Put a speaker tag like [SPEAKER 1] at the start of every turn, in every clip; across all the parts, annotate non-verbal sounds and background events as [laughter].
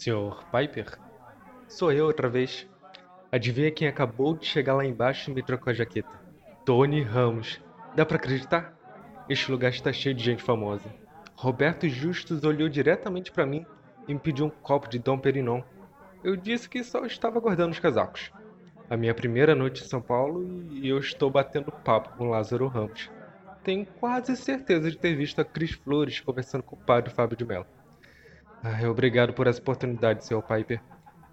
[SPEAKER 1] Senhor Piper? Sou eu outra vez. Adivinha quem acabou de chegar lá embaixo e me trocou a jaqueta? Tony Ramos. Dá pra acreditar? Este lugar está cheio de gente famosa. Roberto Justus olhou diretamente para mim e me pediu um copo de Dom Perignon. Eu disse que só estava guardando os casacos. A minha primeira noite em São Paulo e eu estou batendo papo com Lázaro Ramos. Tenho quase certeza de ter visto a Cris Flores conversando com o padre Fábio de Mello. Ai, obrigado por essa oportunidade, Sr. Piper.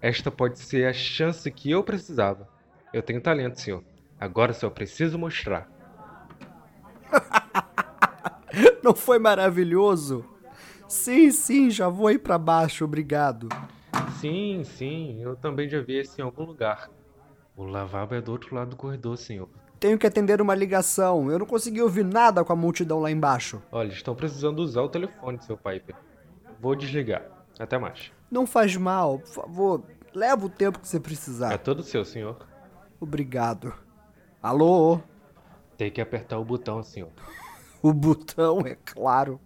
[SPEAKER 1] Esta pode ser a chance que eu precisava. Eu tenho talento, senhor. Agora só preciso mostrar. [laughs]
[SPEAKER 2] Não foi maravilhoso? Sim, sim, já vou ir para baixo, obrigado.
[SPEAKER 1] Sim, sim, eu também já vi esse em algum lugar. O lavabo é do outro lado do corredor, senhor.
[SPEAKER 2] Tenho que atender uma ligação. Eu não consegui ouvir nada com a multidão lá embaixo.
[SPEAKER 1] Olha, estão precisando usar o telefone, seu Piper. Vou desligar. Até mais.
[SPEAKER 2] Não faz mal, por favor. Leva o tempo que você precisar.
[SPEAKER 1] É todo seu, senhor.
[SPEAKER 2] Obrigado. Alô?
[SPEAKER 1] Tem que apertar o botão, senhor. [laughs]
[SPEAKER 2] O botão, é claro.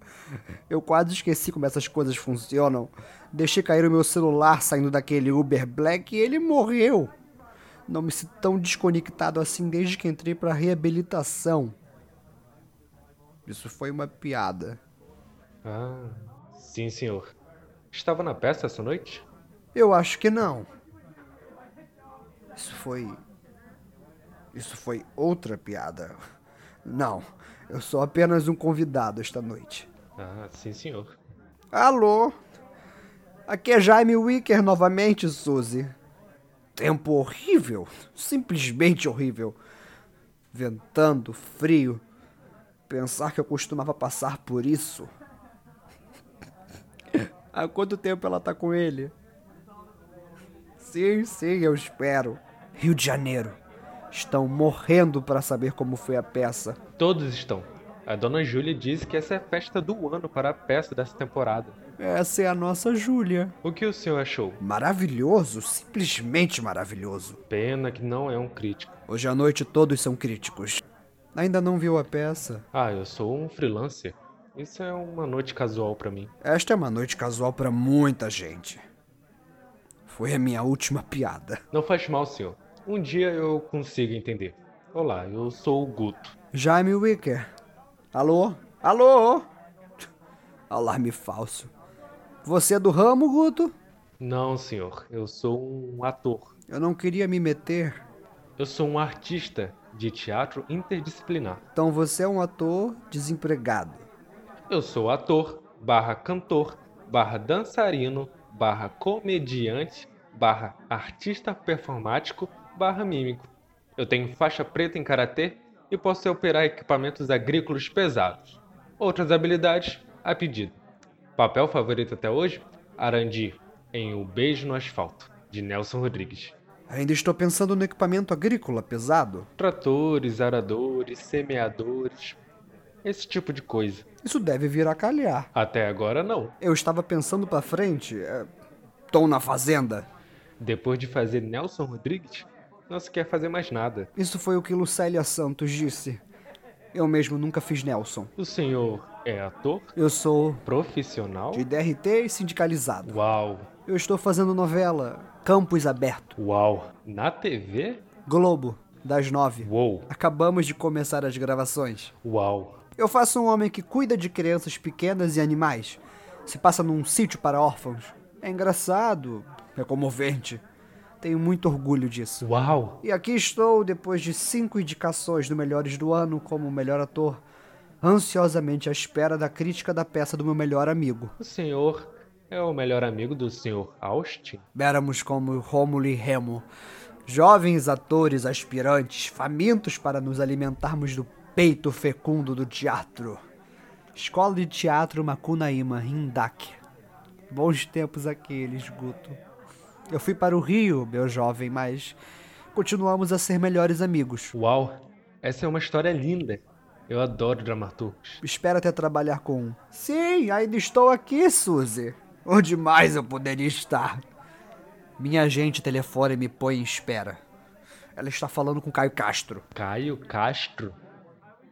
[SPEAKER 2] Eu quase esqueci como essas coisas funcionam. Deixei cair o meu celular saindo daquele Uber Black e ele morreu. Não me sinto tão desconectado assim desde que entrei pra reabilitação. Isso foi uma piada.
[SPEAKER 1] Ah, sim, senhor. Estava na peça essa noite?
[SPEAKER 2] Eu acho que não. Isso foi. Isso foi outra piada. Não, eu sou apenas um convidado esta noite.
[SPEAKER 1] Ah, sim, senhor.
[SPEAKER 2] Alô? Aqui é Jaime Wicker novamente, Suzy. Tempo horrível, simplesmente horrível. Ventando, frio. Pensar que eu costumava passar por isso. Há quanto tempo ela tá com ele? Sim, sim, eu espero. Rio de Janeiro. Estão morrendo para saber como foi a peça.
[SPEAKER 1] Todos estão. A dona Júlia disse que essa é a festa do ano para a peça dessa temporada.
[SPEAKER 2] Essa é a nossa Júlia.
[SPEAKER 1] O que o senhor achou?
[SPEAKER 2] Maravilhoso, simplesmente maravilhoso.
[SPEAKER 1] Pena que não é um crítico.
[SPEAKER 2] Hoje à noite todos são críticos. Ainda não viu a peça?
[SPEAKER 1] Ah, eu sou um freelancer. Isso é uma noite casual para mim.
[SPEAKER 2] Esta é uma noite casual para muita gente. Foi a minha última piada.
[SPEAKER 1] Não faz mal, senhor. Um dia eu consigo entender. Olá, eu sou o Guto.
[SPEAKER 2] Jaime Wicker. Alô? Alô? Alarme falso. Você é do ramo, Guto?
[SPEAKER 1] Não, senhor. Eu sou um ator.
[SPEAKER 2] Eu não queria me meter.
[SPEAKER 1] Eu sou um artista de teatro interdisciplinar.
[SPEAKER 2] Então você é um ator desempregado.
[SPEAKER 1] Eu sou ator, barra cantor, barra dançarino, barra comediante, barra artista performático, barra mímico. Eu tenho faixa preta em karatê e posso operar equipamentos agrícolas pesados. Outras habilidades a pedido. Papel favorito até hoje? Arandir, em O Beijo no Asfalto, de Nelson Rodrigues.
[SPEAKER 2] Ainda estou pensando no equipamento agrícola pesado.
[SPEAKER 1] Tratores, aradores, semeadores, esse tipo de coisa.
[SPEAKER 2] Isso deve vir a calhar.
[SPEAKER 1] Até agora não.
[SPEAKER 2] Eu estava pensando para frente. É... Tom na fazenda.
[SPEAKER 1] Depois de fazer Nelson Rodrigues, não se quer fazer mais nada.
[SPEAKER 2] Isso foi o que Lucélia Santos disse. Eu mesmo nunca fiz Nelson.
[SPEAKER 1] O senhor é ator?
[SPEAKER 2] Eu sou
[SPEAKER 1] Profissional?
[SPEAKER 2] de DRT e sindicalizado.
[SPEAKER 1] Uau!
[SPEAKER 2] Eu estou fazendo novela Campus Aberto.
[SPEAKER 1] Uau! Na TV?
[SPEAKER 2] Globo, das nove.
[SPEAKER 1] Uou!
[SPEAKER 2] Acabamos de começar as gravações.
[SPEAKER 1] Uau!
[SPEAKER 2] Eu faço um homem que cuida de crianças pequenas e animais. Se passa num sítio para órfãos. É engraçado, é comovente. Tenho muito orgulho disso.
[SPEAKER 1] Uau!
[SPEAKER 2] E aqui estou, depois de cinco indicações do Melhores do Ano como melhor ator, ansiosamente à espera da crítica da peça do meu melhor amigo.
[SPEAKER 1] O senhor é o melhor amigo do senhor Austin?
[SPEAKER 2] Éramos como Rômulo e Remo, jovens atores aspirantes, famintos para nos alimentarmos do peito fecundo do teatro. Escola de Teatro Macunaíma, Indac. Bons tempos aqueles, Guto. Eu fui para o Rio, meu jovem, mas continuamos a ser melhores amigos.
[SPEAKER 1] Uau! Essa é uma história linda. Eu adoro dramaturgos.
[SPEAKER 2] Espero até trabalhar com um. Sim, ainda estou aqui, Suzy. Onde mais eu poderia estar? Minha agente telefone me põe em espera. Ela está falando com Caio Castro.
[SPEAKER 1] Caio Castro?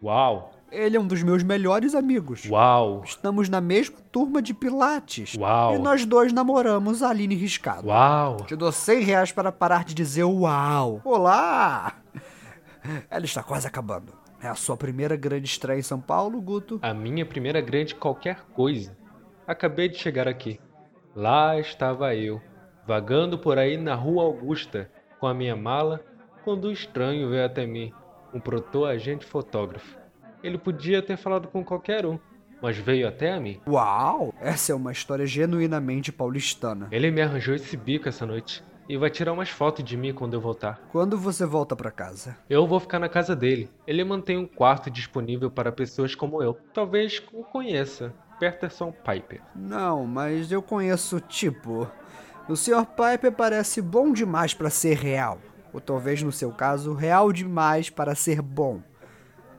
[SPEAKER 1] Uau!
[SPEAKER 2] Ele é um dos meus melhores amigos.
[SPEAKER 1] Uau!
[SPEAKER 2] Estamos na mesma turma de Pilates.
[SPEAKER 1] Uau!
[SPEAKER 2] E nós dois namoramos a Aline Riscado.
[SPEAKER 1] Uau!
[SPEAKER 2] Te dou 100 reais para parar de dizer uau. Olá! Ela está quase acabando. É a sua primeira grande estreia em São Paulo, Guto?
[SPEAKER 1] A minha primeira grande qualquer coisa. Acabei de chegar aqui. Lá estava eu, vagando por aí na Rua Augusta, com a minha mala, quando um estranho veio até mim, um proto-agente fotógrafo. Ele podia ter falado com qualquer um, mas veio até a mim.
[SPEAKER 2] Uau! Essa é uma história genuinamente paulistana.
[SPEAKER 1] Ele me arranjou esse bico essa noite e vai tirar umas fotos de mim quando eu voltar.
[SPEAKER 2] Quando você volta para casa?
[SPEAKER 1] Eu vou ficar na casa dele. Ele mantém um quarto disponível para pessoas como eu. Talvez o conheça. Peterson Piper.
[SPEAKER 2] Não, mas eu conheço o tipo. O Sr. Piper parece bom demais para ser real. Ou talvez no seu caso, real demais para ser bom.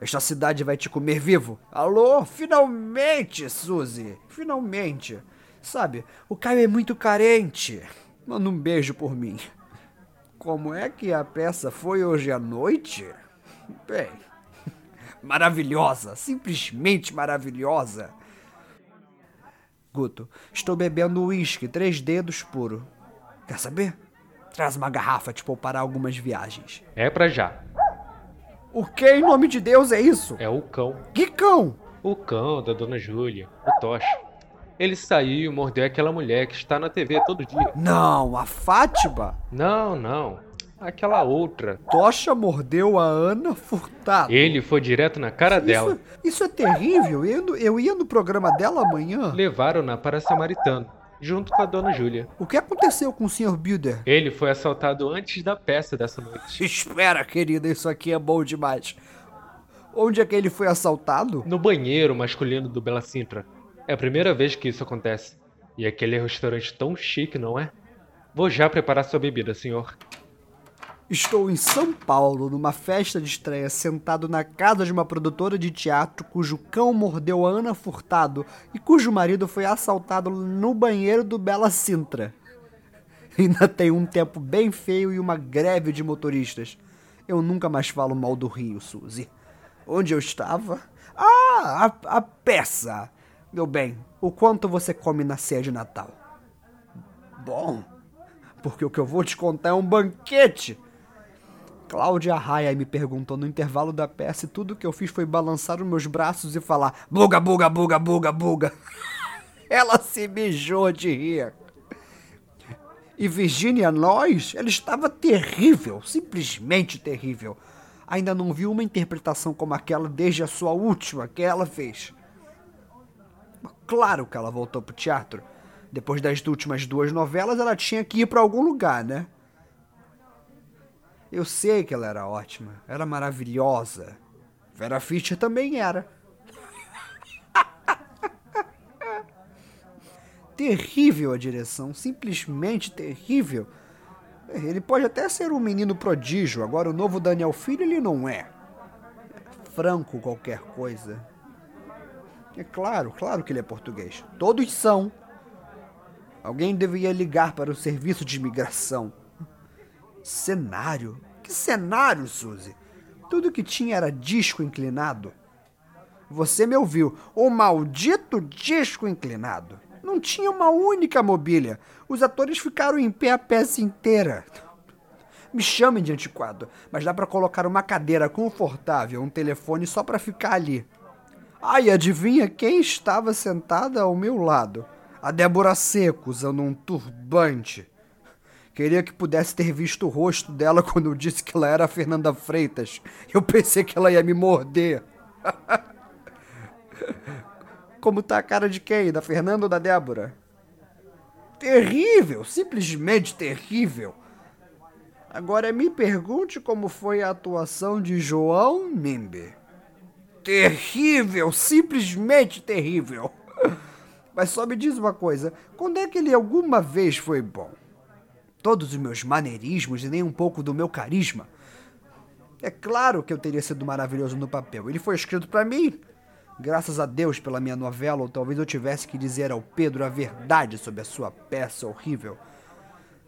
[SPEAKER 2] Esta cidade vai te comer vivo. Alô? Finalmente, Suzy! Finalmente! Sabe, o Caio é muito carente. Manda um beijo por mim. Como é que a peça foi hoje à noite? Bem, [laughs] maravilhosa, simplesmente maravilhosa. Guto, estou bebendo uísque, três dedos puro. Quer saber? Traz uma garrafa te poupará algumas viagens.
[SPEAKER 1] É pra já.
[SPEAKER 2] O que em nome de Deus é isso?
[SPEAKER 1] É o cão.
[SPEAKER 2] Que cão?
[SPEAKER 1] O cão da dona Júlia, o Tocha. Ele saiu e mordeu aquela mulher que está na TV todo dia.
[SPEAKER 2] Não, a Fátima?
[SPEAKER 1] Não, não. Aquela outra.
[SPEAKER 2] Tocha mordeu a Ana Furtado.
[SPEAKER 1] Ele foi direto na cara
[SPEAKER 2] isso,
[SPEAKER 1] dela.
[SPEAKER 2] Isso é terrível. Eu ia, no, eu ia no programa dela amanhã.
[SPEAKER 1] Levaram-na para Samaritano, junto com a dona Júlia.
[SPEAKER 2] O que aconteceu com o Sr. Builder?
[SPEAKER 1] Ele foi assaltado antes da peça dessa noite. [laughs]
[SPEAKER 2] Espera, querida, isso aqui é bom demais. Onde é que ele foi assaltado?
[SPEAKER 1] No banheiro masculino do Bela Sintra. É a primeira vez que isso acontece. E aquele restaurante tão chique, não é? Vou já preparar sua bebida, senhor.
[SPEAKER 2] Estou em São Paulo, numa festa de estreia, sentado na casa de uma produtora de teatro cujo cão mordeu a Ana Furtado e cujo marido foi assaltado no banheiro do Bela Sintra. Ainda tem um tempo bem feio e uma greve de motoristas. Eu nunca mais falo mal do Rio, Suzy. Onde eu estava? Ah, a, a peça! Meu bem, o quanto você come na ceia de Natal? Bom, porque o que eu vou te contar é um banquete. Cláudia Raia me perguntou no intervalo da peça e tudo que eu fiz foi balançar os meus braços e falar buga, buga, buga, buga, buga. [laughs] Ela se mijou de rir. E Virginia Nós, ela estava terrível, simplesmente terrível. Ainda não vi uma interpretação como aquela desde a sua última que ela fez. Claro que ela voltou pro teatro. Depois das últimas duas novelas, ela tinha que ir para algum lugar, né? Eu sei que ela era ótima, era maravilhosa. Vera Fischer também era. [laughs] terrível a direção, simplesmente terrível. Ele pode até ser um menino prodígio, agora o novo Daniel Filho ele não é. Franco qualquer coisa. É claro, claro que ele é português. Todos são. Alguém deveria ligar para o serviço de imigração. Cenário? Que cenário, Suzy? Tudo que tinha era disco inclinado. Você me ouviu. O maldito disco inclinado. Não tinha uma única mobília. Os atores ficaram em pé a peça inteira. Me chamem de antiquado, mas dá para colocar uma cadeira confortável, um telefone só para ficar ali. Ai, adivinha quem estava sentada ao meu lado? A Débora Seco, usando um turbante. Queria que pudesse ter visto o rosto dela [laughs] quando eu disse que ela era a Fernanda Freitas. Eu pensei que ela ia me morder. [laughs] Como tá a cara de quem? Da Fernanda ou da Débora? Terrível, simplesmente terrível. Agora me pergunte como foi a atuação de João Mimbe. Terrível, simplesmente terrível. [laughs] Mas só me diz uma coisa: quando é que ele alguma vez foi bom? Todos os meus maneirismos e nem um pouco do meu carisma. É claro que eu teria sido maravilhoso no papel. Ele foi escrito para mim. Graças a Deus pela minha novela, ou talvez eu tivesse que dizer ao Pedro a verdade sobre a sua peça horrível.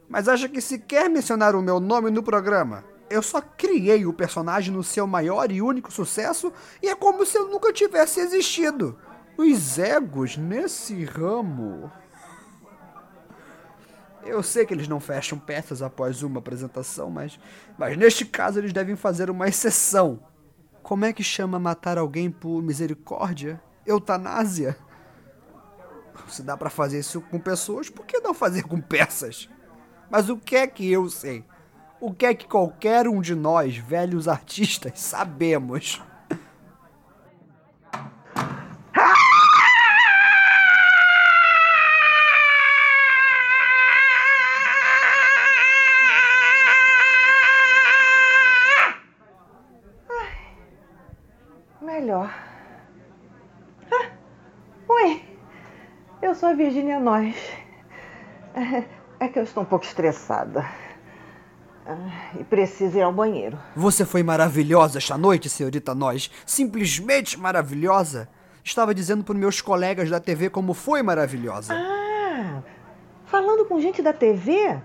[SPEAKER 2] Mas acha que se quer mencionar o meu nome no programa, Eu só criei o personagem no seu maior e único sucesso e é como se eu nunca tivesse existido. Os egos nesse ramo. Eu sei que eles não fecham peças após uma apresentação, mas, mas neste caso eles devem fazer uma exceção. Como é que chama matar alguém por misericórdia? Eutanásia? Se dá para fazer isso com pessoas, por que não fazer com peças? Mas o que é que eu sei? O que é que qualquer um de nós, velhos artistas, sabemos?
[SPEAKER 3] Eu sou a Virginia Nós. É que eu estou um pouco estressada. Ah, e preciso ir ao banheiro.
[SPEAKER 2] Você foi maravilhosa esta noite, senhorita Nós. Simplesmente maravilhosa. Estava dizendo para meus colegas da TV como foi maravilhosa.
[SPEAKER 3] Ah, falando com gente da TV?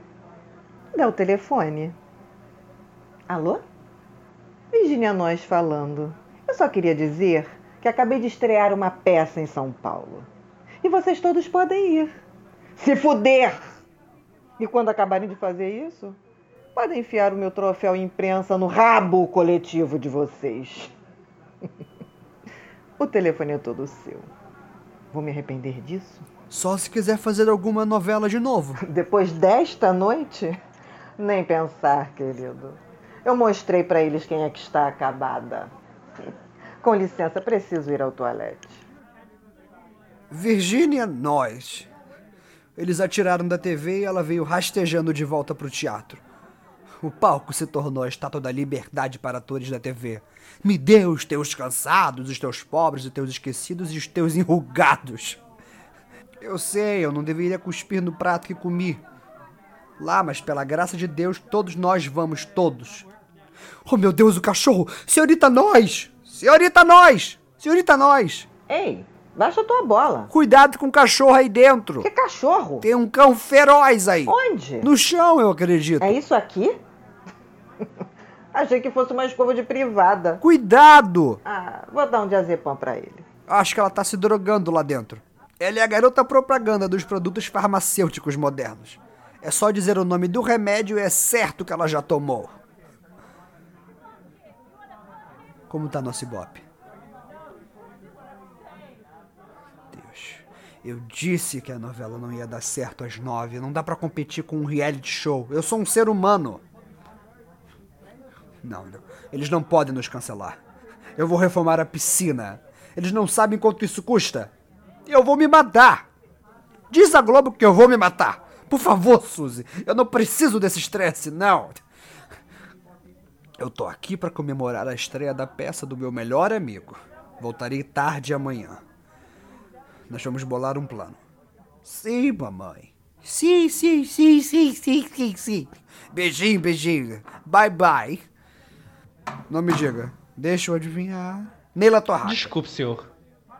[SPEAKER 3] Dá o telefone. Alô? Virginia Nós falando. Eu só queria dizer que acabei de estrear uma peça em São Paulo. E vocês todos podem ir. Se fuder! E quando acabarem de fazer isso, podem enfiar o meu troféu imprensa no rabo coletivo de vocês. [laughs] o telefone é todo seu. Vou me arrepender disso?
[SPEAKER 2] Só se quiser fazer alguma novela de novo. [laughs]
[SPEAKER 3] Depois desta noite? Nem pensar, querido. Eu mostrei para eles quem é que está acabada. Com licença, preciso ir ao toalete.
[SPEAKER 2] Virgínia Nós. Eles atiraram da TV e ela veio rastejando de volta para o teatro. O palco se tornou a estátua da liberdade para atores da TV. Me dê os teus cansados, os teus pobres, os teus esquecidos e os teus enrugados. Eu sei, eu não deveria cuspir no prato que comi. Lá, mas pela graça de Deus, todos nós vamos, todos. Oh meu Deus, o cachorro! Senhorita Nós! Senhorita Nós! Senhorita Nós!
[SPEAKER 3] Ei, baixa a tua bola.
[SPEAKER 2] Cuidado com o cachorro aí dentro.
[SPEAKER 3] Que cachorro?
[SPEAKER 2] Tem um cão feroz aí.
[SPEAKER 3] Onde?
[SPEAKER 2] No chão, eu acredito.
[SPEAKER 3] É isso aqui? [laughs] Achei que fosse uma escova de privada.
[SPEAKER 2] Cuidado!
[SPEAKER 3] Ah, vou dar um diazepam pra ele.
[SPEAKER 2] Acho que ela tá se drogando lá dentro. Ela é a garota propaganda dos produtos farmacêuticos modernos. É só dizer o nome do remédio e é certo que ela já tomou. Como tá nosso ibope? Deus, eu disse que a novela não ia dar certo às nove. Não dá pra competir com um reality show. Eu sou um ser humano. Não, não. Eles não podem nos cancelar. Eu vou reformar a piscina. Eles não sabem quanto isso custa. Eu vou me matar. Diz a Globo que eu vou me matar. Por favor, Suzy. Eu não preciso desse estresse, não. Eu tô aqui para comemorar a estreia da peça do meu melhor amigo. Voltarei tarde amanhã. Nós vamos bolar um plano. Sim, mamãe. Sim, sim, sim, sim, sim, sim, sim. Beijinho, beijinho. Bye, bye. Não me diga. Deixa eu adivinhar. Neila Torraca.
[SPEAKER 1] Desculpe, senhor.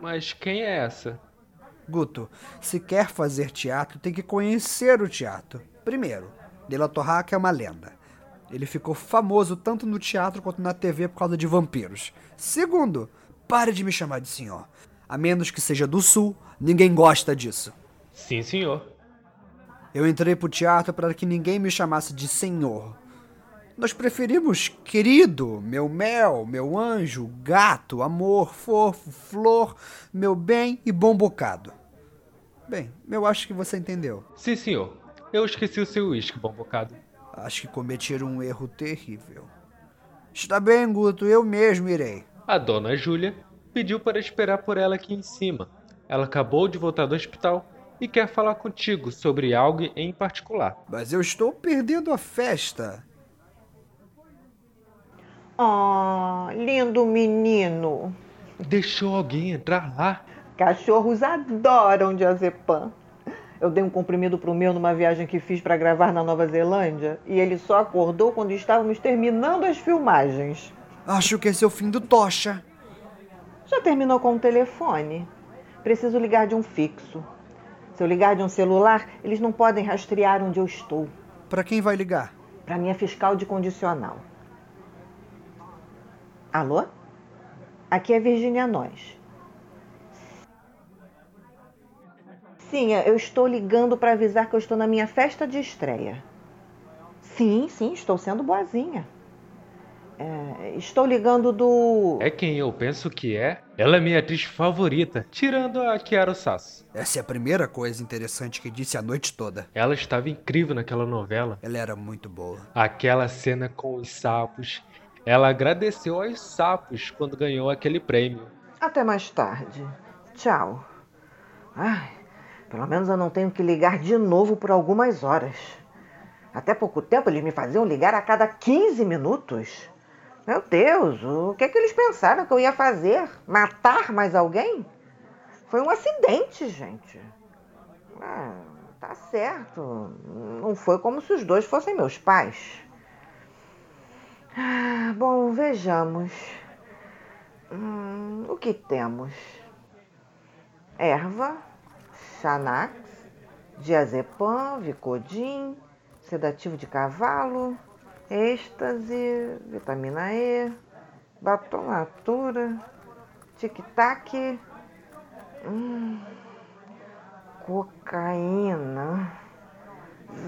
[SPEAKER 1] Mas quem é essa?
[SPEAKER 2] Guto, se quer fazer teatro, tem que conhecer o teatro. Primeiro, Neila Torraca é uma lenda. Ele ficou famoso tanto no teatro quanto na TV por causa de vampiros. Segundo, pare de me chamar de senhor. A menos que seja do sul, ninguém gosta disso.
[SPEAKER 1] Sim, senhor.
[SPEAKER 2] Eu entrei pro teatro para que ninguém me chamasse de senhor. Nós preferimos querido, meu mel, meu anjo, gato, amor, fofo, flor, meu bem e bom bocado. Bem, eu acho que você entendeu.
[SPEAKER 1] Sim, senhor. Eu esqueci o seu uísque, bom bocado.
[SPEAKER 2] Acho que cometeram um erro terrível. Está bem, Guto, eu mesmo irei.
[SPEAKER 1] A dona Júlia pediu para esperar por ela aqui em cima. Ela acabou de voltar do hospital e quer falar contigo sobre algo em particular.
[SPEAKER 2] Mas eu estou perdendo a festa.
[SPEAKER 3] Oh, lindo menino.
[SPEAKER 1] Deixou alguém entrar lá?
[SPEAKER 3] Cachorros adoram diazepam. Eu dei um comprimido pro meu numa viagem que fiz para gravar na Nova Zelândia e ele só acordou quando estávamos terminando as filmagens.
[SPEAKER 2] Acho que esse é o fim do Tocha.
[SPEAKER 3] Já terminou com o telefone? Preciso ligar de um fixo. Se eu ligar de um celular, eles não podem rastrear onde eu estou.
[SPEAKER 2] Para quem vai ligar?
[SPEAKER 3] Para minha fiscal de condicional. Alô? Aqui é Virginia Nós. Sim, eu estou ligando para avisar que eu estou na minha festa de estreia. Sim, sim, estou sendo boazinha. Estou ligando do.
[SPEAKER 1] É quem eu penso que é. Ela é minha atriz favorita, tirando a Chiara Sasso.
[SPEAKER 2] Essa é a primeira coisa interessante que disse a noite toda.
[SPEAKER 1] Ela estava incrível naquela novela.
[SPEAKER 2] Ela era muito boa.
[SPEAKER 1] Aquela cena com os sapos. Ela agradeceu aos sapos quando ganhou aquele prêmio.
[SPEAKER 3] Até mais tarde. Tchau. Ai, pelo menos eu não tenho que ligar de novo por algumas horas. Até pouco tempo eles me faziam ligar a cada 15 minutos. Meu Deus, o que é que eles pensaram que eu ia fazer? Matar mais alguém? Foi um acidente, gente. Ah, tá certo. Não foi como se os dois fossem meus pais. Ah, bom, vejamos. Hum, o que temos? Erva, Xanax, diazepam, Vicodin, sedativo de cavalo, êxtase, vitamina E, batom natura, tic-tac, hum, cocaína.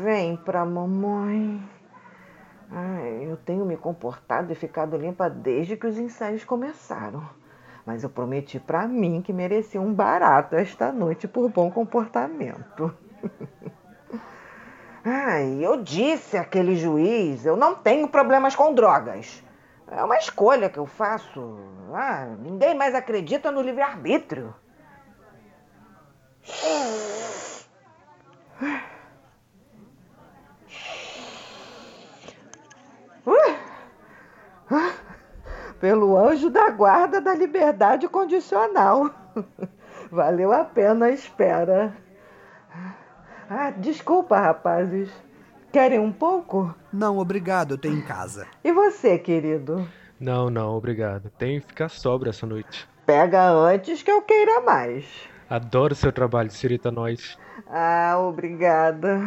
[SPEAKER 3] Vem pra mamãe. Ai, eu tenho me comportado e ficado limpa desde que os ensaios começaram. Mas eu prometi para mim que merecia um barato esta noite por bom comportamento. [laughs] Ai, eu disse àquele juiz, eu não tenho problemas com drogas. É uma escolha que eu faço. Ah, ninguém mais acredita no livre-arbítrio. Pelo anjo da guarda da liberdade condicional. Valeu a pena a espera. Ah, desculpa, rapazes. Querem um pouco?
[SPEAKER 2] Não, obrigado, eu tenho em casa.
[SPEAKER 3] E você, querido?
[SPEAKER 1] Não, não, obrigado. Tenho que ficar sóbrio essa noite.
[SPEAKER 3] Pega antes que eu queira mais.
[SPEAKER 1] Adoro seu trabalho, Cirita Nós.
[SPEAKER 3] Ah, obrigada.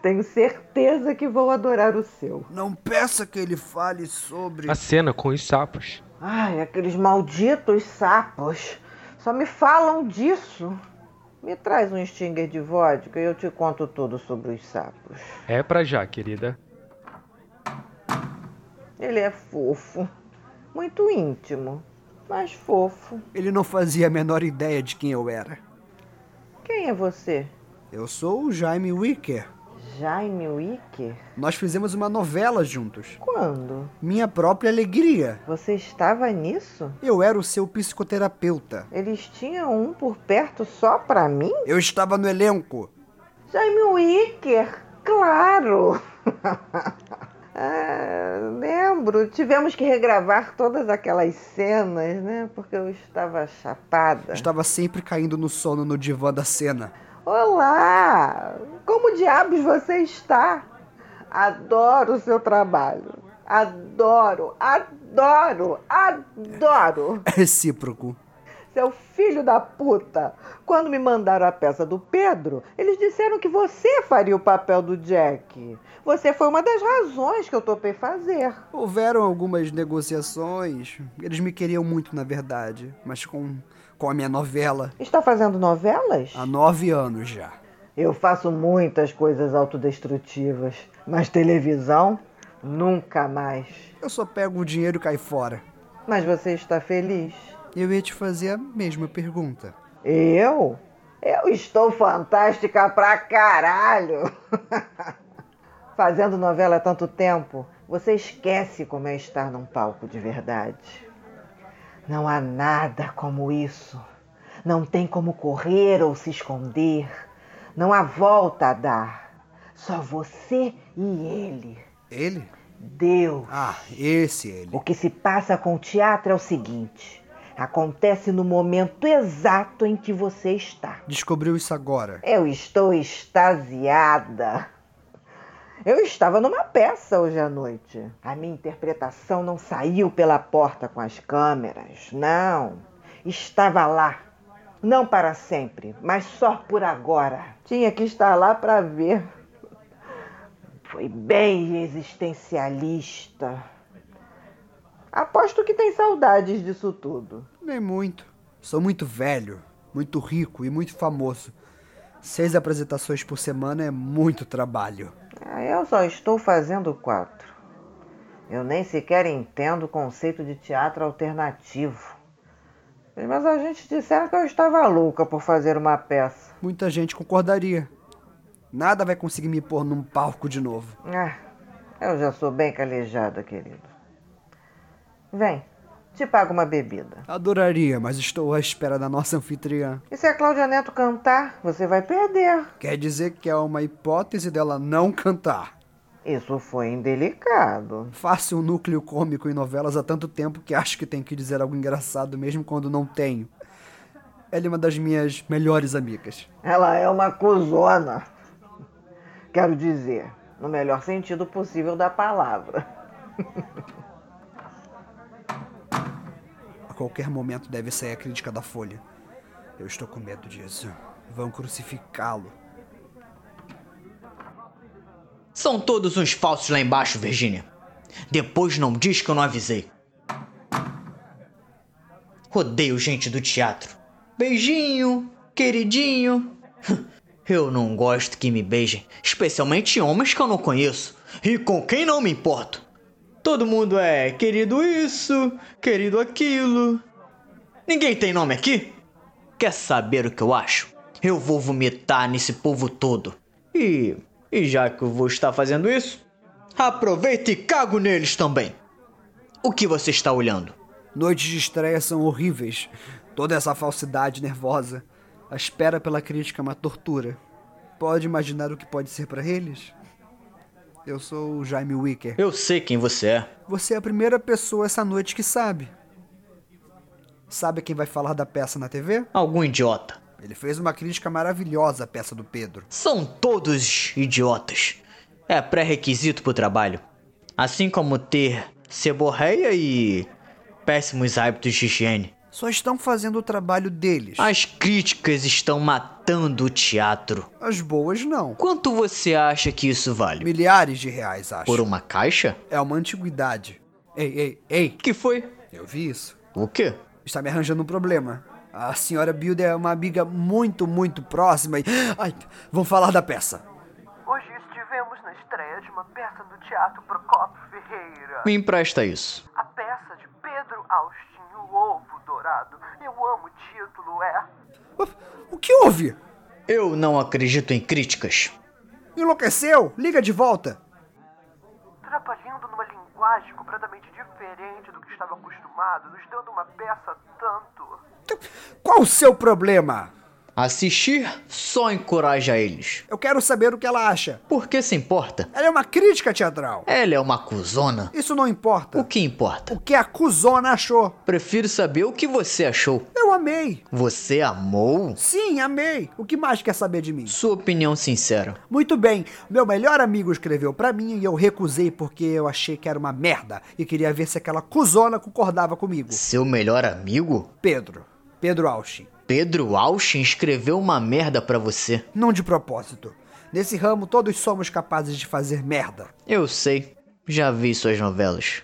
[SPEAKER 3] Tenho certeza que vou adorar o seu.
[SPEAKER 2] Não peça que ele fale sobre.
[SPEAKER 1] A cena com os sapos.
[SPEAKER 3] Ai, aqueles malditos sapos. Só me falam disso. Me traz um stinger de vodka e eu te conto tudo sobre os sapos.
[SPEAKER 1] É pra já, querida.
[SPEAKER 3] Ele é fofo. Muito íntimo, mas fofo.
[SPEAKER 2] Ele não fazia a menor ideia de quem eu era.
[SPEAKER 3] Quem é você?
[SPEAKER 2] Eu sou o Jaime Wicker.
[SPEAKER 3] Jaime Wicker?
[SPEAKER 2] Nós fizemos uma novela juntos.
[SPEAKER 3] Quando?
[SPEAKER 2] Minha própria alegria.
[SPEAKER 3] Você estava nisso?
[SPEAKER 2] Eu era o seu psicoterapeuta.
[SPEAKER 3] Eles tinham um por perto só pra mim?
[SPEAKER 2] Eu estava no elenco.
[SPEAKER 3] Jaime Wicker, claro! [laughs] ah, lembro. Tivemos que regravar todas aquelas cenas, né? Porque eu estava chapada.
[SPEAKER 2] Estava sempre caindo no sono no divã da cena.
[SPEAKER 3] Olá! Como diabos você está? Adoro o seu trabalho. Adoro, adoro, adoro.
[SPEAKER 2] É recíproco.
[SPEAKER 3] Seu filho da puta. Quando me mandaram a peça do Pedro, eles disseram que você faria o papel do Jack. Você foi uma das razões que eu topei fazer.
[SPEAKER 2] Houveram algumas negociações. Eles me queriam muito, na verdade. Mas com, com a minha novela.
[SPEAKER 3] Está fazendo novelas?
[SPEAKER 2] Há nove anos já.
[SPEAKER 3] Eu faço muitas coisas autodestrutivas, mas televisão nunca mais.
[SPEAKER 2] Eu só pego o dinheiro e cai fora.
[SPEAKER 3] Mas você está feliz?
[SPEAKER 2] Eu ia te fazer a mesma pergunta.
[SPEAKER 3] Eu? Eu estou fantástica pra caralho! [laughs] Fazendo novela há tanto tempo, você esquece como é estar num palco de verdade. Não há nada como isso. Não tem como correr ou se esconder. Não há volta a dar. Só você e ele.
[SPEAKER 2] Ele?
[SPEAKER 3] Deus.
[SPEAKER 2] Ah, esse ele.
[SPEAKER 3] O que se passa com o teatro é o seguinte: acontece no momento exato em que você está.
[SPEAKER 2] Descobriu isso agora.
[SPEAKER 3] Eu estou extasiada. Eu estava numa peça hoje à noite. A minha interpretação não saiu pela porta com as câmeras, não. Estava lá. Não para sempre, mas só por agora. Tinha que estar lá para ver. Foi bem existencialista. Aposto que tem saudades disso tudo.
[SPEAKER 2] Nem muito. Sou muito velho, muito rico e muito famoso. Seis apresentações por semana é muito trabalho.
[SPEAKER 3] Ah, Eu só estou fazendo quatro. Eu nem sequer entendo o conceito de teatro alternativo. Mas a gente disseram que eu estava louca por fazer uma peça.
[SPEAKER 2] Muita gente concordaria. Nada vai conseguir me pôr num palco de novo.
[SPEAKER 3] Ah, eu já sou bem calejada, querido. Vem, te pago uma bebida.
[SPEAKER 2] Adoraria, mas estou à espera da nossa anfitriã.
[SPEAKER 3] E se a Cláudia Neto cantar, você vai perder.
[SPEAKER 2] Quer dizer que é uma hipótese dela não cantar.
[SPEAKER 3] Isso foi indelicado.
[SPEAKER 2] Faço um núcleo cômico em novelas há tanto tempo que acho que tenho que dizer algo engraçado mesmo quando não tenho. Ela é uma das minhas melhores amigas.
[SPEAKER 3] Ela é uma cuzona. Quero dizer, no melhor sentido possível da palavra. [laughs]
[SPEAKER 2] Qualquer momento deve sair a crítica da Folha. Eu estou com medo disso. Vão crucificá-lo.
[SPEAKER 4] São todos uns falsos lá embaixo, Virgínia. Depois não diz que eu não avisei. Odeio gente do teatro. Beijinho, queridinho. [laughs] Eu não gosto que me beijem, especialmente homens que eu não conheço e com quem não me importo. Todo mundo é querido isso, querido aquilo. Ninguém tem nome aqui? Quer saber o que eu acho? Eu vou vomitar nesse povo todo. E, e já que eu vou estar fazendo isso, aproveita e cago neles também. O que você está olhando?
[SPEAKER 2] Noites de estreia são horríveis. Toda essa falsidade nervosa. A espera pela crítica é uma tortura. Pode imaginar o que pode ser para eles? Eu sou o Jaime Wicker.
[SPEAKER 4] Eu sei quem você é.
[SPEAKER 2] Você é a primeira pessoa essa noite que sabe. Sabe quem vai falar da peça na TV?
[SPEAKER 4] Algum idiota.
[SPEAKER 2] Ele fez uma crítica maravilhosa à peça do Pedro.
[SPEAKER 4] São todos idiotas. É pré-requisito pro trabalho. Assim como ter seborreia e péssimos hábitos de higiene.
[SPEAKER 2] Só estão fazendo o trabalho deles.
[SPEAKER 4] As críticas estão matando o teatro.
[SPEAKER 2] As boas não.
[SPEAKER 4] Quanto você acha que isso vale?
[SPEAKER 2] Milhares de reais, acho.
[SPEAKER 4] Por uma caixa?
[SPEAKER 2] É uma antiguidade. Ei, ei, ei.
[SPEAKER 4] Que foi?
[SPEAKER 2] Eu vi isso.
[SPEAKER 4] O quê?
[SPEAKER 2] Está me arranjando um problema. A senhora Builder é uma amiga muito, muito próxima e... Ai, vamos falar da peça.
[SPEAKER 5] Hoje estivemos na estreia de uma peça do Teatro Procopio Ferreira.
[SPEAKER 4] Me empresta isso.
[SPEAKER 5] A peça de Pedro Austin, O Ovo Dourado. Eu amo o título, é.
[SPEAKER 2] O que houve?
[SPEAKER 4] Eu não acredito em críticas.
[SPEAKER 2] Enlouqueceu? Liga de volta.
[SPEAKER 5] Trabalhando numa linguagem completamente diferente do que estava acostumado, nos dando uma peça tanto.
[SPEAKER 2] Qual o seu problema?
[SPEAKER 4] Assistir só encoraja eles.
[SPEAKER 2] Eu quero saber o que ela acha.
[SPEAKER 4] Por que se importa?
[SPEAKER 2] Ela é uma crítica teatral.
[SPEAKER 4] Ela é uma cuzona.
[SPEAKER 2] Isso não importa.
[SPEAKER 4] O que importa?
[SPEAKER 2] O que a cuzona achou.
[SPEAKER 4] Prefiro saber o que você achou.
[SPEAKER 2] Eu amei.
[SPEAKER 4] Você amou?
[SPEAKER 2] Sim, amei. O que mais quer saber de mim?
[SPEAKER 4] Sua opinião sincera.
[SPEAKER 2] Muito bem. Meu melhor amigo escreveu pra mim e eu recusei porque eu achei que era uma merda e queria ver se aquela cuzona concordava comigo.
[SPEAKER 4] Seu melhor amigo?
[SPEAKER 2] Pedro. Pedro Austin.
[SPEAKER 4] Pedro Austin escreveu uma merda pra você.
[SPEAKER 2] Não de propósito. Nesse ramo todos somos capazes de fazer merda.
[SPEAKER 4] Eu sei. Já vi suas novelas.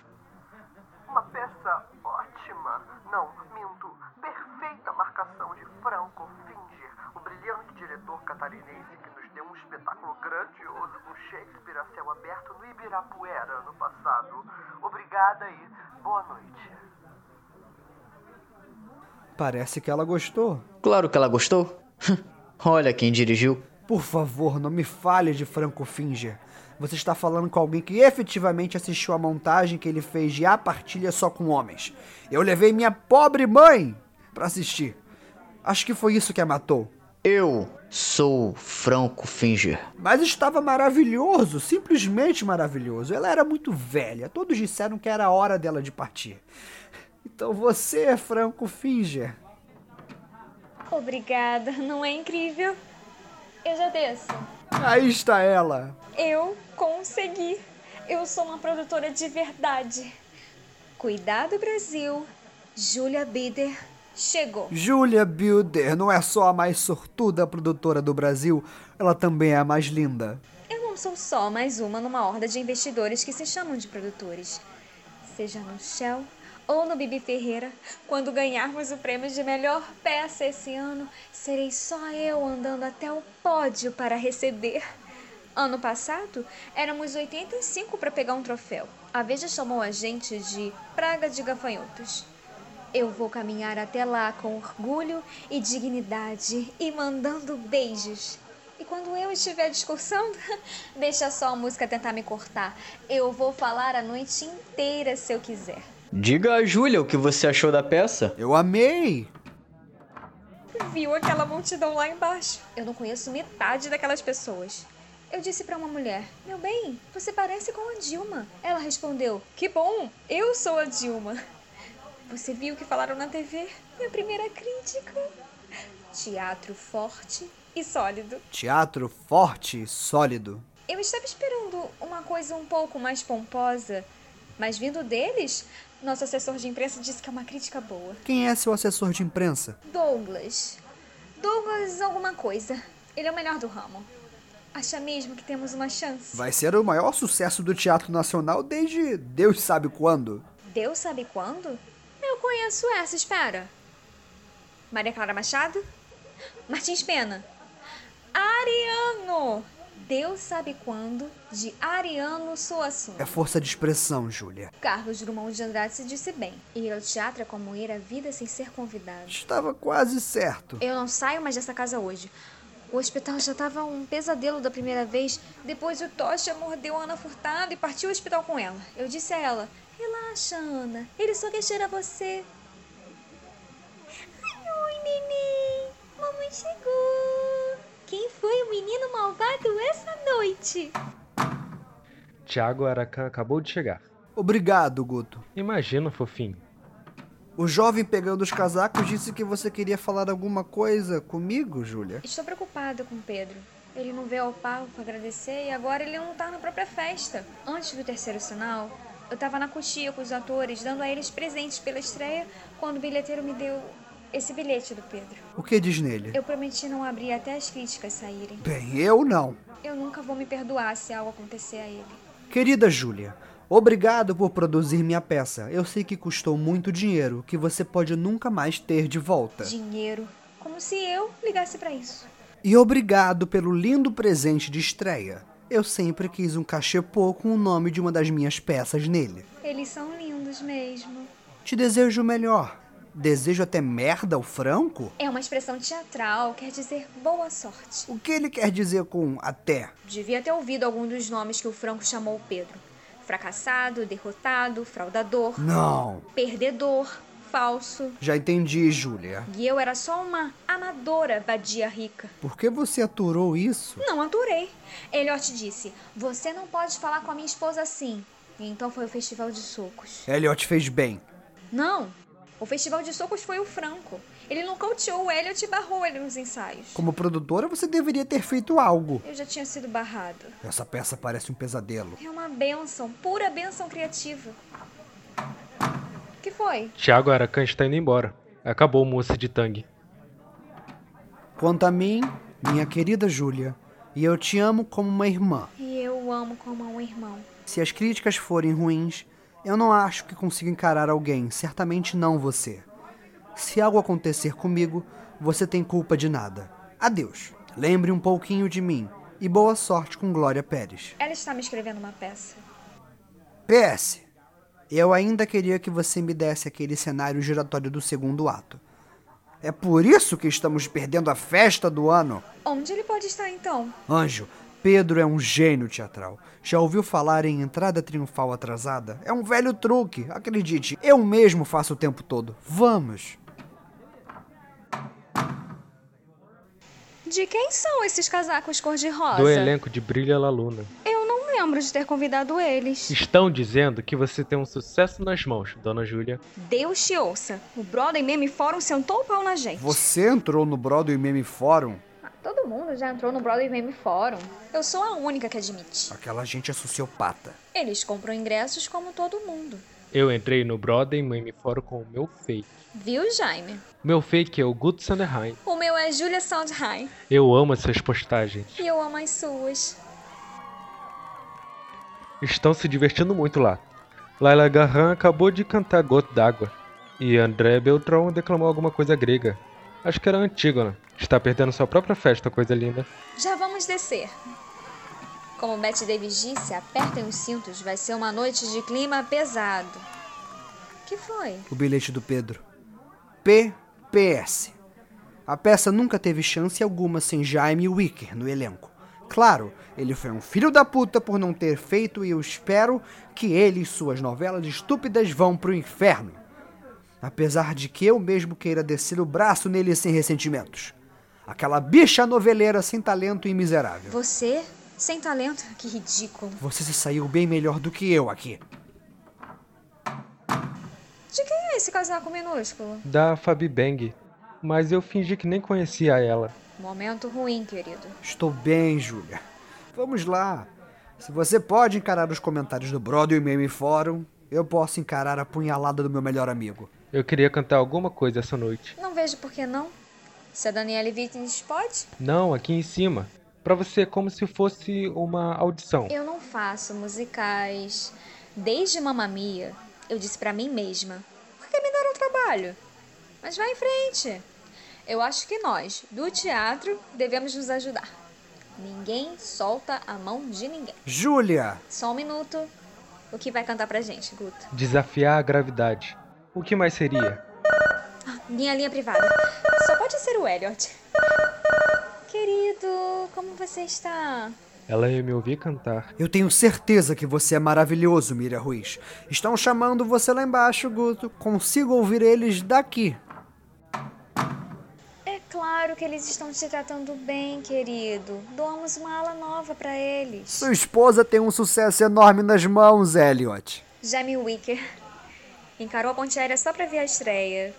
[SPEAKER 5] Uma peça ótima. Não, minto. Perfeita marcação de Franco Finger, o brilhante diretor catarinense que nos deu um espetáculo grandioso com Shakespeare a céu aberto no Ibirapuera no passado. Obrigada e boa noite.
[SPEAKER 2] Parece que ela gostou.
[SPEAKER 4] Claro que ela gostou. [laughs] Olha quem dirigiu.
[SPEAKER 2] Por favor, não me fale de Franco Finger. Você está falando com alguém que efetivamente assistiu a montagem que ele fez de A Partilha Só com Homens. Eu levei minha pobre mãe para assistir. Acho que foi isso que a matou.
[SPEAKER 4] Eu sou Franco Finger.
[SPEAKER 2] Mas estava maravilhoso, simplesmente maravilhoso. Ela era muito velha. Todos disseram que era a hora dela de partir. Então você é Franco Finger.
[SPEAKER 6] Obrigada, não é incrível? Eu já desço.
[SPEAKER 2] Aí está ela.
[SPEAKER 6] Eu consegui. Eu sou uma produtora de verdade. Cuidado, Brasil. Júlia Bider chegou.
[SPEAKER 2] Julia Builder não é só a mais sortuda produtora do Brasil, ela também é a mais linda.
[SPEAKER 6] Eu não sou só mais uma numa horda de investidores que se chamam de produtores. Seja no Shell ou no Bibi Ferreira. Quando ganharmos o prêmio de melhor peça esse ano, serei só eu andando até o pódio para receber. Ano passado, éramos 85 para pegar um troféu. A Veja chamou a gente de Praga de Gafanhotos. Eu vou caminhar até lá com orgulho e dignidade e mandando beijos. E quando eu estiver discursando, [laughs] deixa só a música tentar me cortar. Eu vou falar a noite inteira se eu quiser.
[SPEAKER 4] Diga a Júlia o que você achou da peça.
[SPEAKER 2] Eu amei!
[SPEAKER 6] Viu aquela multidão lá embaixo? Eu não conheço metade daquelas pessoas. Eu disse para uma mulher: Meu bem, você parece com a Dilma. Ela respondeu: Que bom, eu sou a Dilma. Você viu o que falaram na TV? Minha primeira crítica. Teatro forte e sólido.
[SPEAKER 2] Teatro forte e sólido.
[SPEAKER 6] Eu estava esperando uma coisa um pouco mais pomposa, mas vindo deles, nosso assessor de imprensa disse que é uma crítica boa.
[SPEAKER 2] Quem é seu assessor de imprensa?
[SPEAKER 6] Douglas. Douglas alguma coisa. Ele é o melhor do ramo. Acha mesmo que temos uma chance?
[SPEAKER 2] Vai ser o maior sucesso do Teatro Nacional desde Deus sabe quando.
[SPEAKER 6] Deus sabe quando? Conheço essa, espera. Maria Clara Machado? Martins Pena. Ariano! Deus sabe quando, de Ariano Suassuna.
[SPEAKER 2] É força de expressão, Júlia.
[SPEAKER 6] Carlos Drummond de Andrade se disse bem. Ir ao teatro é como ir à vida sem ser convidado.
[SPEAKER 2] Estava quase certo.
[SPEAKER 6] Eu não saio mais dessa casa hoje. O hospital já estava um pesadelo da primeira vez. Depois o Tocha mordeu a Ana Furtado e partiu ao hospital com ela. Eu disse a ela: Relaxa, Ana. Ele só quer cheirar você. Ai, oi, neném. Mamãe chegou. Quem foi o menino malvado essa noite?
[SPEAKER 1] Tiago Aracan acabou de chegar.
[SPEAKER 2] Obrigado, Guto.
[SPEAKER 1] Imagina, fofinho.
[SPEAKER 2] O jovem pegando os casacos disse que você queria falar alguma coisa comigo, Júlia.
[SPEAKER 6] Estou preocupada com o Pedro. Ele não veio ao palco agradecer e agora ele não tá na própria festa. Antes do terceiro sinal, eu tava na coxia com os atores, dando a eles presentes pela estreia, quando o bilheteiro me deu esse bilhete do Pedro.
[SPEAKER 2] O que diz nele?
[SPEAKER 6] Eu prometi não abrir até as críticas saírem.
[SPEAKER 2] Bem, eu não.
[SPEAKER 6] Eu nunca vou me perdoar se algo acontecer a ele.
[SPEAKER 2] Querida Júlia, obrigado por produzir minha peça. Eu sei que custou muito dinheiro, que você pode nunca mais ter de volta.
[SPEAKER 6] Dinheiro. Como se eu ligasse pra isso.
[SPEAKER 2] E obrigado pelo lindo presente de estreia. Eu sempre quis um cachepô com o nome de uma das minhas peças nele.
[SPEAKER 6] Eles são lindos mesmo.
[SPEAKER 2] Te desejo o melhor. Desejo até merda ao Franco?
[SPEAKER 6] É uma expressão teatral, quer dizer boa sorte.
[SPEAKER 2] O que ele quer dizer com até?
[SPEAKER 6] Devia ter ouvido algum dos nomes que o Franco chamou o Pedro: fracassado, derrotado, fraudador,
[SPEAKER 2] Não.
[SPEAKER 6] perdedor, falso.
[SPEAKER 2] Já entendi, Júlia.
[SPEAKER 6] E eu era só uma amadora vadia rica.
[SPEAKER 2] Por que você aturou isso?
[SPEAKER 6] Não aturei. Elliot disse: Você não pode falar com a minha esposa assim. E então foi o festival de socos.
[SPEAKER 2] Elliot fez bem.
[SPEAKER 6] Não! O festival de socos foi o Franco. Ele nocauteou o Elliot e barrou ele nos ensaios.
[SPEAKER 2] Como produtora, você deveria ter feito algo.
[SPEAKER 6] Eu já tinha sido barrado.
[SPEAKER 2] Essa peça parece um pesadelo.
[SPEAKER 6] É uma benção, pura benção criativa. O que foi?
[SPEAKER 1] Tiago Aracan está indo embora. Acabou, moça de tangue.
[SPEAKER 2] Quanto a mim, minha querida Júlia, e eu te amo como uma irmã.
[SPEAKER 6] E eu o amo como um irmão.
[SPEAKER 2] Se as críticas forem ruins, eu não acho que consiga encarar alguém, certamente não você. Se algo acontecer comigo, você tem culpa de nada. Adeus. Lembre um pouquinho de mim e boa sorte com Glória Pérez.
[SPEAKER 6] Ela está me escrevendo uma peça.
[SPEAKER 2] PS. Eu ainda queria que você me desse aquele cenário giratório do segundo ato. É por isso que estamos perdendo a festa do ano.
[SPEAKER 6] Onde ele pode estar então?
[SPEAKER 2] Anjo, Pedro é um gênio teatral. Já ouviu falar em entrada triunfal atrasada? É um velho truque, acredite. Eu mesmo faço o tempo todo. Vamos.
[SPEAKER 6] De quem são esses casacos cor-de-rosa?
[SPEAKER 1] Do elenco de Brilha La Luna.
[SPEAKER 6] Eu não lembro de ter convidado eles.
[SPEAKER 1] Estão dizendo que você tem um sucesso nas mãos, dona Júlia.
[SPEAKER 6] Deus te ouça. O Broadway Meme Fórum sentou o pau na gente.
[SPEAKER 2] Você entrou no Broadway Meme Fórum?
[SPEAKER 6] Ah, Todo mundo já entrou no Broadway Meme Fórum. Eu sou a única que admite.
[SPEAKER 2] Aquela gente é sociopata.
[SPEAKER 6] Eles compram ingressos como todo mundo.
[SPEAKER 1] Eu entrei no Broadway Meme Fórum com o meu fake.
[SPEAKER 6] Viu, Jaime?
[SPEAKER 1] Meu fake é o Gut Sanderheim.
[SPEAKER 6] O meu é Julia Sondheim.
[SPEAKER 1] Eu amo essas postagens.
[SPEAKER 6] E eu amo as suas.
[SPEAKER 1] Estão se divertindo muito lá. Laila Garran acabou de cantar Gota d'Água. E André Beltrão declamou alguma coisa grega. Acho que era Antígona. Está perdendo sua própria festa, coisa linda.
[SPEAKER 6] Já vamos descer. Como Betty Davis disse, apertem os cintos, vai ser uma noite de clima pesado. Que foi?
[SPEAKER 2] O bilhete do Pedro. PPS. A peça nunca teve chance alguma sem Jaime Wicker no elenco. Claro, ele foi um filho da puta por não ter feito e eu espero que ele e suas novelas estúpidas vão pro inferno. Apesar de que eu mesmo queira descer o braço nele sem ressentimentos. Aquela bicha noveleira sem talento e miserável.
[SPEAKER 6] Você? Sem talento? Que ridículo.
[SPEAKER 2] Você se saiu bem melhor do que eu aqui.
[SPEAKER 6] De quem é esse casaco minúsculo?
[SPEAKER 1] Da Fabi Bang. Mas eu fingi que nem conhecia ela.
[SPEAKER 6] Momento ruim, querido.
[SPEAKER 2] Estou bem, Júlia. Vamos lá. Se você pode encarar os comentários do Broadway Meme Fórum, eu posso encarar a punhalada do meu melhor amigo.
[SPEAKER 1] Eu queria cantar alguma coisa essa noite.
[SPEAKER 6] Não vejo por que não. Se a Daniela Vittins pode?
[SPEAKER 1] Não, aqui em cima. Pra você é como se fosse uma audição.
[SPEAKER 6] Eu não faço musicais. Desde Mamma Mia, eu disse pra mim mesma: por que me dar um trabalho? Mas vai em frente. Eu acho que nós, do teatro, devemos nos ajudar. Ninguém solta a mão de ninguém.
[SPEAKER 2] Júlia!
[SPEAKER 6] Só um minuto. O que vai cantar pra gente, Guto?
[SPEAKER 1] Desafiar a gravidade. O que mais seria?
[SPEAKER 6] Minha linha privada. Só pode ser o Elliot. Querido, como você está?
[SPEAKER 1] Ela ia me ouvir cantar.
[SPEAKER 2] Eu tenho certeza que você é maravilhoso, Miriam Ruiz. Estão chamando você lá embaixo, Guto. Consigo ouvir eles daqui.
[SPEAKER 6] É claro que eles estão te tratando bem, querido. Doamos uma ala nova pra eles.
[SPEAKER 2] Sua esposa tem um sucesso enorme nas mãos, Elliot.
[SPEAKER 6] Jamie Wicker. Encarou a ponte aérea só pra ver a estreia.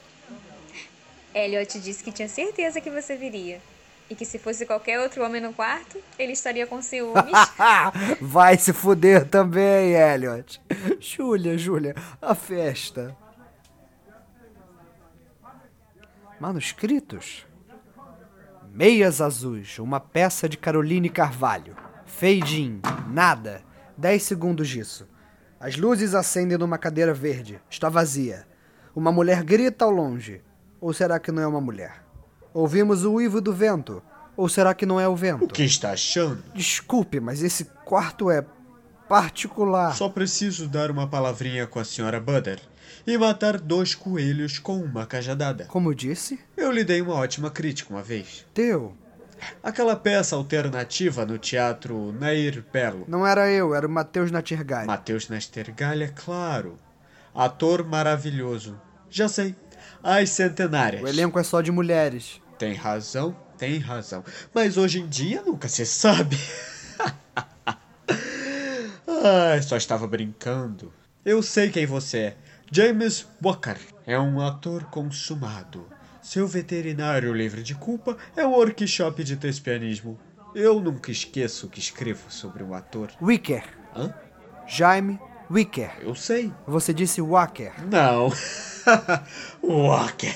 [SPEAKER 6] Elliot disse que tinha certeza que você viria. E que se fosse qualquer outro homem no quarto, ele estaria com ciúmes. [laughs]
[SPEAKER 2] Vai se fuder também, Elliot. Júlia, Júlia, a festa. Manuscritos? Meias Azuis, uma peça de Caroline Carvalho. Fade in, nada. 10 segundos disso. As luzes acendem numa cadeira verde. Está vazia. Uma mulher grita ao longe. Ou será que não é uma mulher? Ouvimos o uivo do vento. Ou será que não é o vento?
[SPEAKER 7] O que está achando?
[SPEAKER 2] Desculpe, mas esse quarto é particular.
[SPEAKER 7] Só preciso dar uma palavrinha com a senhora Butter e matar dois coelhos com uma cajadada.
[SPEAKER 2] Como disse?
[SPEAKER 7] Eu lhe dei uma ótima crítica uma vez.
[SPEAKER 2] Teu.
[SPEAKER 7] Aquela peça alternativa no teatro Nair Belo.
[SPEAKER 2] Não era eu, era o Matheus Natirgai.
[SPEAKER 7] Matheus Nastergalha, claro. Ator maravilhoso. Já sei. As centenárias.
[SPEAKER 2] O elenco é só de mulheres.
[SPEAKER 7] Tem razão, tem razão. Mas hoje em dia nunca se sabe. [laughs] Ai, só estava brincando. Eu sei quem você é. James Walker é um ator consumado. Seu veterinário livre de culpa é um workshop de tespianismo. Eu nunca esqueço que escrevo sobre um ator.
[SPEAKER 2] Wicker.
[SPEAKER 7] Hã?
[SPEAKER 2] Jaime Wicker.
[SPEAKER 7] Eu sei.
[SPEAKER 2] Você disse Walker.
[SPEAKER 7] Não. [laughs] Walker.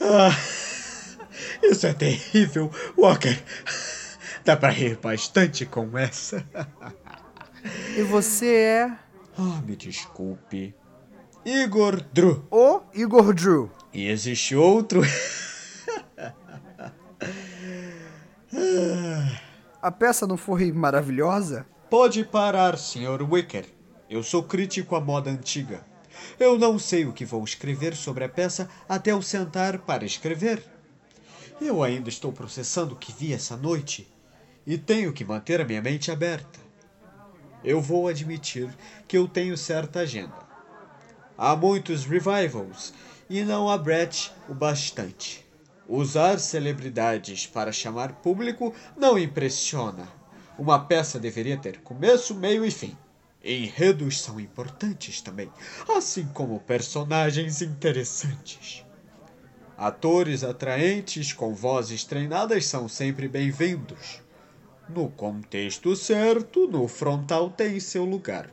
[SPEAKER 7] Ah, isso é terrível, Walker. Dá pra rir bastante com essa.
[SPEAKER 2] E você é
[SPEAKER 7] Ah, me desculpe. Igor Drew.
[SPEAKER 2] o Igor Drew.
[SPEAKER 7] E existe outro.
[SPEAKER 2] A peça não foi maravilhosa?
[SPEAKER 7] Pode parar, Sr. Wicker. Eu sou crítico à moda antiga. Eu não sei o que vou escrever sobre a peça até eu sentar para escrever. Eu ainda estou processando o que vi essa noite e tenho que manter a minha mente aberta. Eu vou admitir que eu tenho certa agenda. Há muitos revivals e não há Brett o bastante. Usar celebridades para chamar público não impressiona. Uma peça deveria ter começo, meio e fim. Enredos são importantes também, assim como personagens interessantes. Atores atraentes com vozes treinadas são sempre bem-vindos. No contexto certo, no frontal tem seu lugar.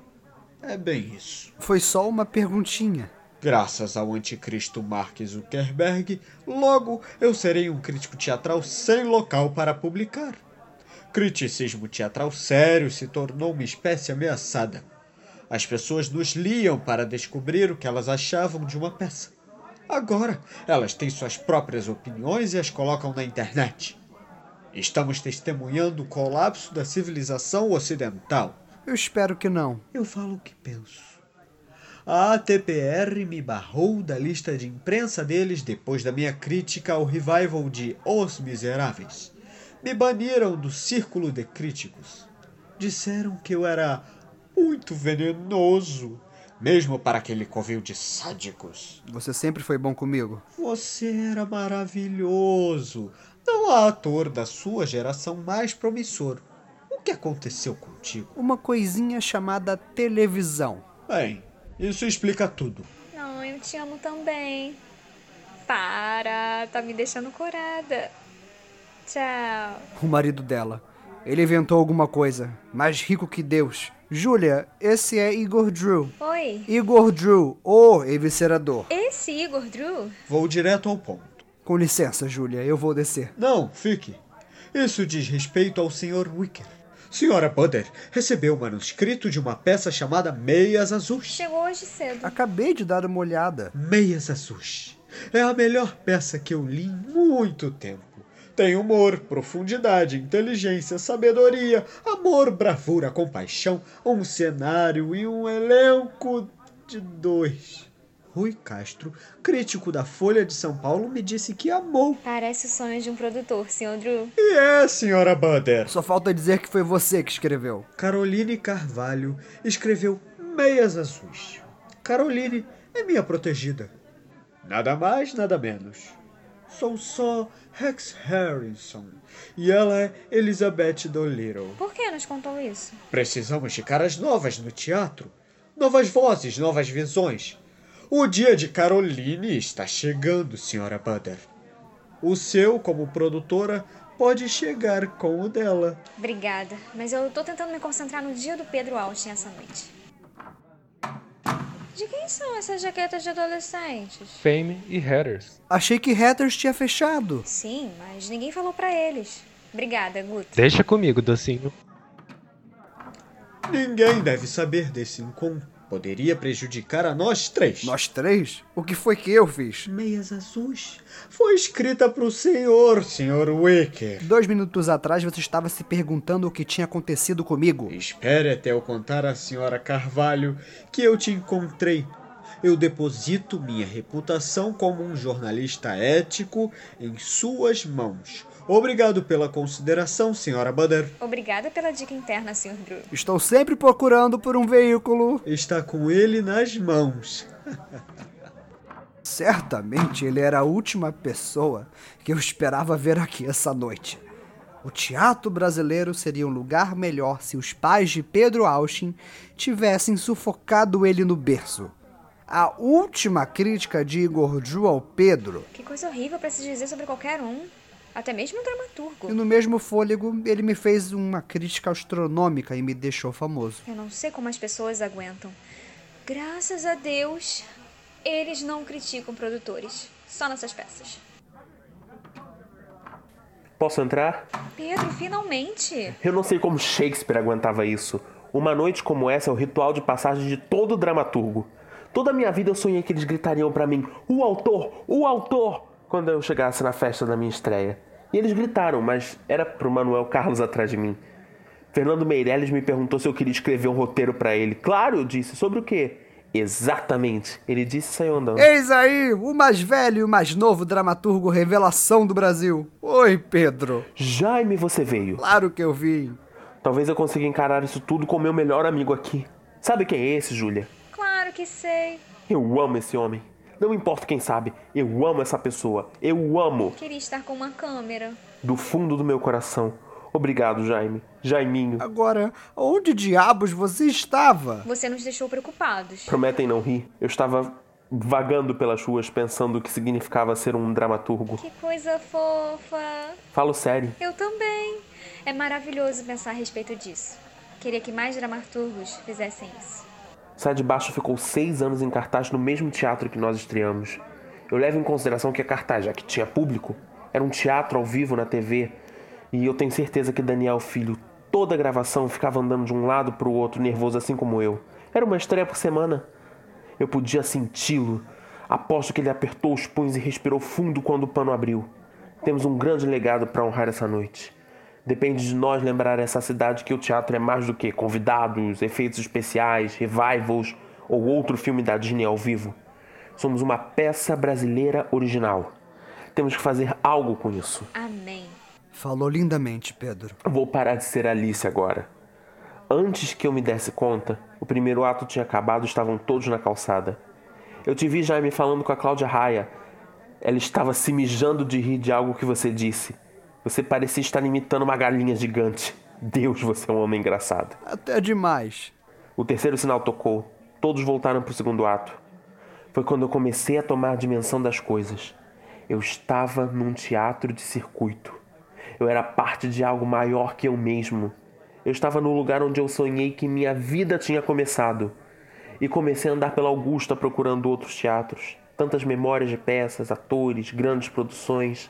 [SPEAKER 7] É bem isso.
[SPEAKER 2] Foi só uma perguntinha.
[SPEAKER 7] Graças ao anticristo Mark Zuckerberg, logo eu serei um crítico teatral sem local para publicar. Criticismo teatral sério se tornou uma espécie ameaçada. As pessoas nos liam para descobrir o que elas achavam de uma peça. Agora, elas têm suas próprias opiniões e as colocam na internet. Estamos testemunhando o colapso da civilização ocidental.
[SPEAKER 2] Eu espero que não.
[SPEAKER 7] Eu falo o que penso. A ATPR me barrou da lista de imprensa deles depois da minha crítica ao revival de Os Miseráveis. Me baniram do círculo de críticos. Disseram que eu era muito venenoso, mesmo para aquele covil de sádicos.
[SPEAKER 2] Você sempre foi bom comigo.
[SPEAKER 7] Você era maravilhoso. Não há ator da sua geração mais promissor. O que aconteceu contigo?
[SPEAKER 2] Uma coisinha chamada televisão.
[SPEAKER 7] Bem, isso explica tudo.
[SPEAKER 6] Não, eu te amo também. Para, tá me deixando corada. Tchau.
[SPEAKER 2] O marido dela. Ele inventou alguma coisa. Mais rico que Deus. Júlia, esse é Igor Drew.
[SPEAKER 6] Oi.
[SPEAKER 2] Igor Drew, o eviscerador.
[SPEAKER 6] Esse Igor Drew?
[SPEAKER 7] Vou direto ao ponto.
[SPEAKER 2] Com licença, Júlia, eu vou descer.
[SPEAKER 7] Não, fique. Isso diz respeito ao Sr. Wicker. Senhora Butter recebeu o manuscrito de uma peça chamada Meias Azuis.
[SPEAKER 6] Chegou hoje cedo.
[SPEAKER 2] Acabei de dar uma olhada.
[SPEAKER 7] Meias Azuis. É a melhor peça que eu li em muito tempo. Tem humor, profundidade, inteligência, sabedoria, amor, bravura, compaixão, um cenário e um elenco de dois. Rui Castro, crítico da Folha de São Paulo, me disse que amou.
[SPEAKER 6] Parece o sonho de um produtor, Sr. Drew.
[SPEAKER 7] E é, senhora Butter.
[SPEAKER 2] Só falta dizer que foi você que escreveu.
[SPEAKER 7] Caroline Carvalho escreveu Meias Azuis. Caroline é minha protegida. Nada mais, nada menos. Sou só Rex Harrison e ela é Elizabeth Dolittle.
[SPEAKER 6] Por que nos contou isso?
[SPEAKER 7] Precisamos de caras novas no teatro. Novas vozes, novas visões. O dia de Caroline está chegando, senhora Butter. O seu, como produtora, pode chegar com o dela.
[SPEAKER 6] Obrigada, mas eu tô tentando me concentrar no dia do Pedro Austin essa noite. De quem são essas jaquetas de adolescentes?
[SPEAKER 1] Fame e Headers.
[SPEAKER 2] Achei que Hatters tinha fechado.
[SPEAKER 6] Sim, mas ninguém falou pra eles. Obrigada, Guto.
[SPEAKER 1] Deixa comigo, docinho.
[SPEAKER 7] Ninguém deve saber desse encontro. Poderia prejudicar a nós três.
[SPEAKER 2] Nós três? O que foi que eu fiz?
[SPEAKER 7] Meias azuis foi escrita para o senhor, senhor Wicker.
[SPEAKER 2] Dois minutos atrás você estava se perguntando o que tinha acontecido comigo.
[SPEAKER 7] Espere até eu contar à senhora Carvalho que eu te encontrei. Eu deposito minha reputação como um jornalista ético em suas mãos. Obrigado pela consideração, senhora Butter.
[SPEAKER 6] Obrigada pela dica interna, Sr. Drew.
[SPEAKER 2] Estou sempre procurando por um veículo.
[SPEAKER 7] Está com ele nas mãos. [laughs]
[SPEAKER 2] Certamente ele era a última pessoa que eu esperava ver aqui essa noite. O teatro brasileiro seria um lugar melhor se os pais de Pedro Austin tivessem sufocado ele no berço. A última crítica de Igor Drew ao Pedro,
[SPEAKER 6] Que coisa horrível pra se dizer sobre qualquer um. Até mesmo um dramaturgo.
[SPEAKER 2] e no mesmo fôlego ele me fez uma crítica astronômica e me deixou famoso.
[SPEAKER 6] Eu não sei como as pessoas aguentam. Graças a Deus, eles não criticam produtores. Só nessas peças.
[SPEAKER 8] Posso entrar?
[SPEAKER 6] Pedro, finalmente!
[SPEAKER 8] Eu não sei como Shakespeare aguentava isso. Uma noite como essa é o ritual de passagem de todo dramaturgo. Toda a minha vida eu sonhei que eles gritariam pra mim: "O autor, o autor!" quando eu chegasse na festa da minha estreia. E eles gritaram, mas era pro Manuel Carlos atrás de mim. Fernando Meirelles me perguntou se eu queria escrever um roteiro pra ele. Claro, eu disse. Sobre o quê? Exatamente. Ele disse e saiu andando.
[SPEAKER 2] Eis aí, o mais velho e o mais novo dramaturgo revelação do Brasil. Oi, Pedro.
[SPEAKER 8] Jaime, você veio.
[SPEAKER 2] Claro que eu vim.
[SPEAKER 8] Talvez eu consiga encarar isso tudo com meu melhor amigo aqui. Sabe quem é esse, Júlia?
[SPEAKER 6] Claro que sei.
[SPEAKER 8] Eu amo esse homem. Não importa quem sabe, eu amo essa pessoa. Eu amo.
[SPEAKER 6] Queria estar com uma câmera.
[SPEAKER 8] Do fundo do meu coração. Obrigado, Jaime. Jaiminho.
[SPEAKER 2] Agora, onde diabos você estava?
[SPEAKER 6] Você nos deixou preocupados.
[SPEAKER 8] Prometem não rir. Eu estava vagando pelas ruas pensando o que significava ser um dramaturgo.
[SPEAKER 6] Que coisa fofa.
[SPEAKER 8] Falo sério.
[SPEAKER 6] Eu também. É maravilhoso pensar a respeito disso. Queria que mais dramaturgos fizessem isso.
[SPEAKER 8] Sai de Baixo ficou seis anos em cartaz no mesmo teatro que nós estreamos. Eu levo em consideração que é cartaz, já que tinha público. Era um teatro ao vivo na TV. E eu tenho certeza que Daniel Filho, toda a gravação, ficava andando de um lado para o outro, nervoso assim como eu. Era uma estreia por semana. Eu podia senti-lo. Aposto que ele apertou os punhos e respirou fundo quando o pano abriu. Temos um grande legado para honrar essa noite. Depende de nós lembrar essa cidade que o teatro é mais do que convidados, efeitos especiais, revivals ou outro filme da Disney ao vivo. Somos uma peça brasileira original. Temos que fazer algo com isso.
[SPEAKER 6] Amém.
[SPEAKER 2] Falou lindamente, Pedro.
[SPEAKER 8] Vou parar de ser Alice agora. Antes que eu me desse conta, o primeiro ato tinha acabado e estavam todos na calçada. Eu te vi, Jaime, falando com a Cláudia Raia. Ela estava se mijando de rir de algo que você disse. Você parecia estar imitando uma galinha gigante. Deus, você é um homem engraçado.
[SPEAKER 2] Até demais.
[SPEAKER 8] O terceiro sinal tocou. Todos voltaram para o segundo ato. Foi quando eu comecei a tomar a dimensão das coisas. Eu estava num teatro de circuito. Eu era parte de algo maior que eu mesmo. Eu estava no lugar onde eu sonhei que minha vida tinha começado. E comecei a andar pela Augusta procurando outros teatros. Tantas memórias de peças, atores, grandes produções.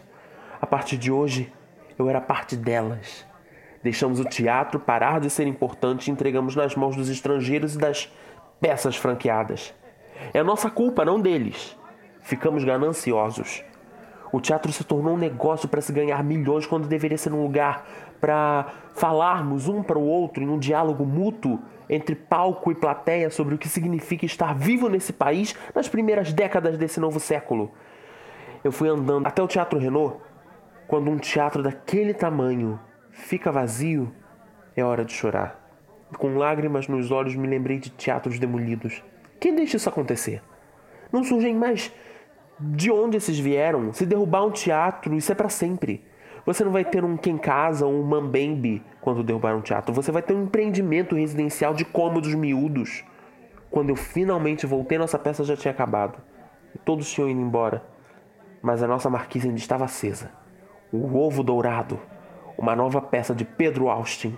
[SPEAKER 8] A partir de hoje, eu era parte delas. Deixamos o teatro parar de ser importante e entregamos nas mãos dos estrangeiros e das peças franqueadas. É nossa culpa, não deles. Ficamos gananciosos. O teatro se tornou um negócio para se ganhar milhões quando deveria ser um lugar para falarmos um para o outro em um diálogo mútuo entre palco e plateia sobre o que significa estar vivo nesse país nas primeiras décadas desse novo século. Eu fui andando até o Teatro Renault. Quando um teatro daquele tamanho fica vazio, é hora de chorar. Com lágrimas nos olhos, me lembrei de teatros demolidos. Quem deixa isso acontecer? Não surgem mais de onde esses vieram. Se derrubar um teatro, isso é para sempre. Você não vai ter um Quem Casa ou um Mambembe quando derrubar um teatro. Você vai ter um empreendimento residencial de cômodos miúdos. Quando eu finalmente voltei, nossa peça já tinha acabado. E todos tinham ido embora. Mas a nossa marquise ainda estava acesa. O Ovo Dourado. Uma nova peça de Pedro Austin.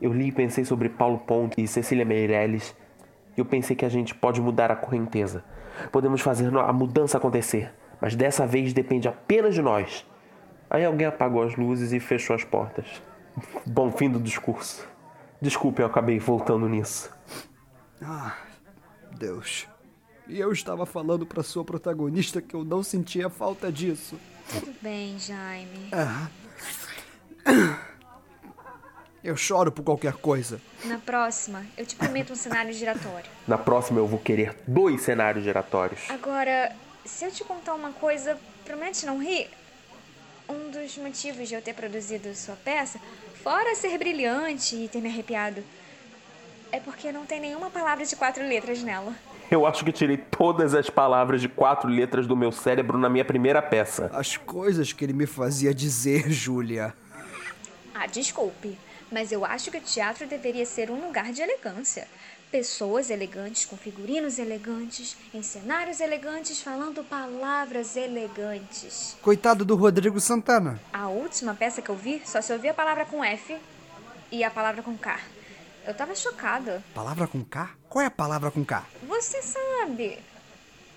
[SPEAKER 8] Eu li e pensei sobre Paulo Ponte e Cecília Meirelles. Eu pensei que a gente pode mudar a correnteza. Podemos fazer a mudança acontecer. Mas dessa vez depende apenas de nós. Aí alguém apagou as luzes e fechou as portas. Bom fim do discurso. Desculpe, eu acabei voltando nisso.
[SPEAKER 2] Ah, Deus. E eu estava falando para sua protagonista que eu não sentia falta disso.
[SPEAKER 6] Tudo bem, Jaime.
[SPEAKER 2] Ah. Eu choro por qualquer coisa.
[SPEAKER 6] Na próxima, eu te prometo um cenário giratório.
[SPEAKER 8] Na próxima eu vou querer dois cenários giratórios.
[SPEAKER 6] Agora, se eu te contar uma coisa, promete não rir? Um dos motivos de eu ter produzido sua peça, fora ser brilhante e ter me arrepiado, é porque não tem nenhuma palavra de quatro letras nela.
[SPEAKER 8] Eu acho que tirei todas as palavras de quatro letras do meu cérebro na minha primeira peça.
[SPEAKER 2] As coisas que ele me fazia dizer, [laughs] Júlia.
[SPEAKER 6] Ah, desculpe, mas eu acho que o teatro deveria ser um lugar de elegância. Pessoas elegantes, com figurinos elegantes, em cenários elegantes, falando palavras elegantes.
[SPEAKER 2] Coitado do Rodrigo Santana.
[SPEAKER 6] A última peça que eu vi só se ouvia a palavra com F e a palavra com K. Eu tava chocada.
[SPEAKER 2] Palavra com K? Qual é a palavra com K?
[SPEAKER 6] Você sabe.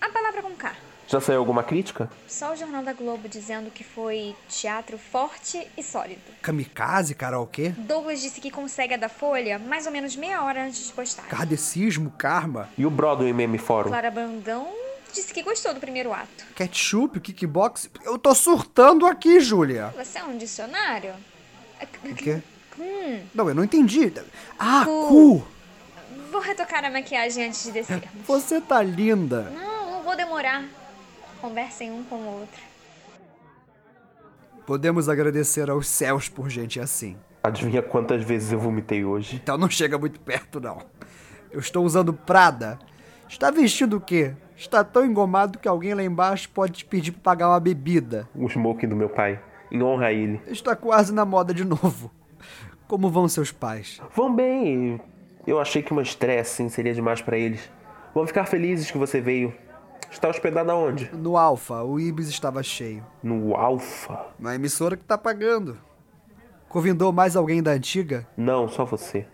[SPEAKER 6] A palavra com K.
[SPEAKER 8] Já saiu alguma crítica?
[SPEAKER 6] Só o Jornal da Globo dizendo que foi teatro forte e sólido.
[SPEAKER 2] Kamikaze, karaokê?
[SPEAKER 6] Douglas disse que consegue a da Folha mais ou menos meia hora antes de postar.
[SPEAKER 2] Kardecismo, karma?
[SPEAKER 8] E o Broadway Meme Fórum?
[SPEAKER 6] Clara Brandão disse que gostou do primeiro ato.
[SPEAKER 2] Ketchup, kickbox? Eu tô surtando aqui, Júlia.
[SPEAKER 6] Você é um dicionário?
[SPEAKER 2] O quê?
[SPEAKER 6] Hum,
[SPEAKER 2] Não, eu não entendi. Ah,
[SPEAKER 6] Cu.
[SPEAKER 2] cu!
[SPEAKER 6] vou retocar a maquiagem antes de descer.
[SPEAKER 2] Você tá linda.
[SPEAKER 6] Não, não vou demorar. Conversem um com o outro.
[SPEAKER 2] Podemos agradecer aos céus por gente assim.
[SPEAKER 8] Adivinha quantas vezes eu vomitei hoje?
[SPEAKER 2] Então não chega muito perto, não. Eu estou usando Prada. Está vestindo o quê? Está tão engomado que alguém lá embaixo pode te pedir para pagar uma bebida.
[SPEAKER 8] O smoking do meu pai. Em honra a ele.
[SPEAKER 2] Está quase na moda de novo. Como vão seus pais?
[SPEAKER 8] Vão bem. Eu achei que uma estresse assim, seria demais pra eles. Vão ficar felizes que você veio. Está hospedado aonde?
[SPEAKER 2] No Alfa, o Ibis estava cheio.
[SPEAKER 8] No Alfa?
[SPEAKER 2] Na emissora que tá pagando. Convidou mais alguém da antiga?
[SPEAKER 8] Não, só você.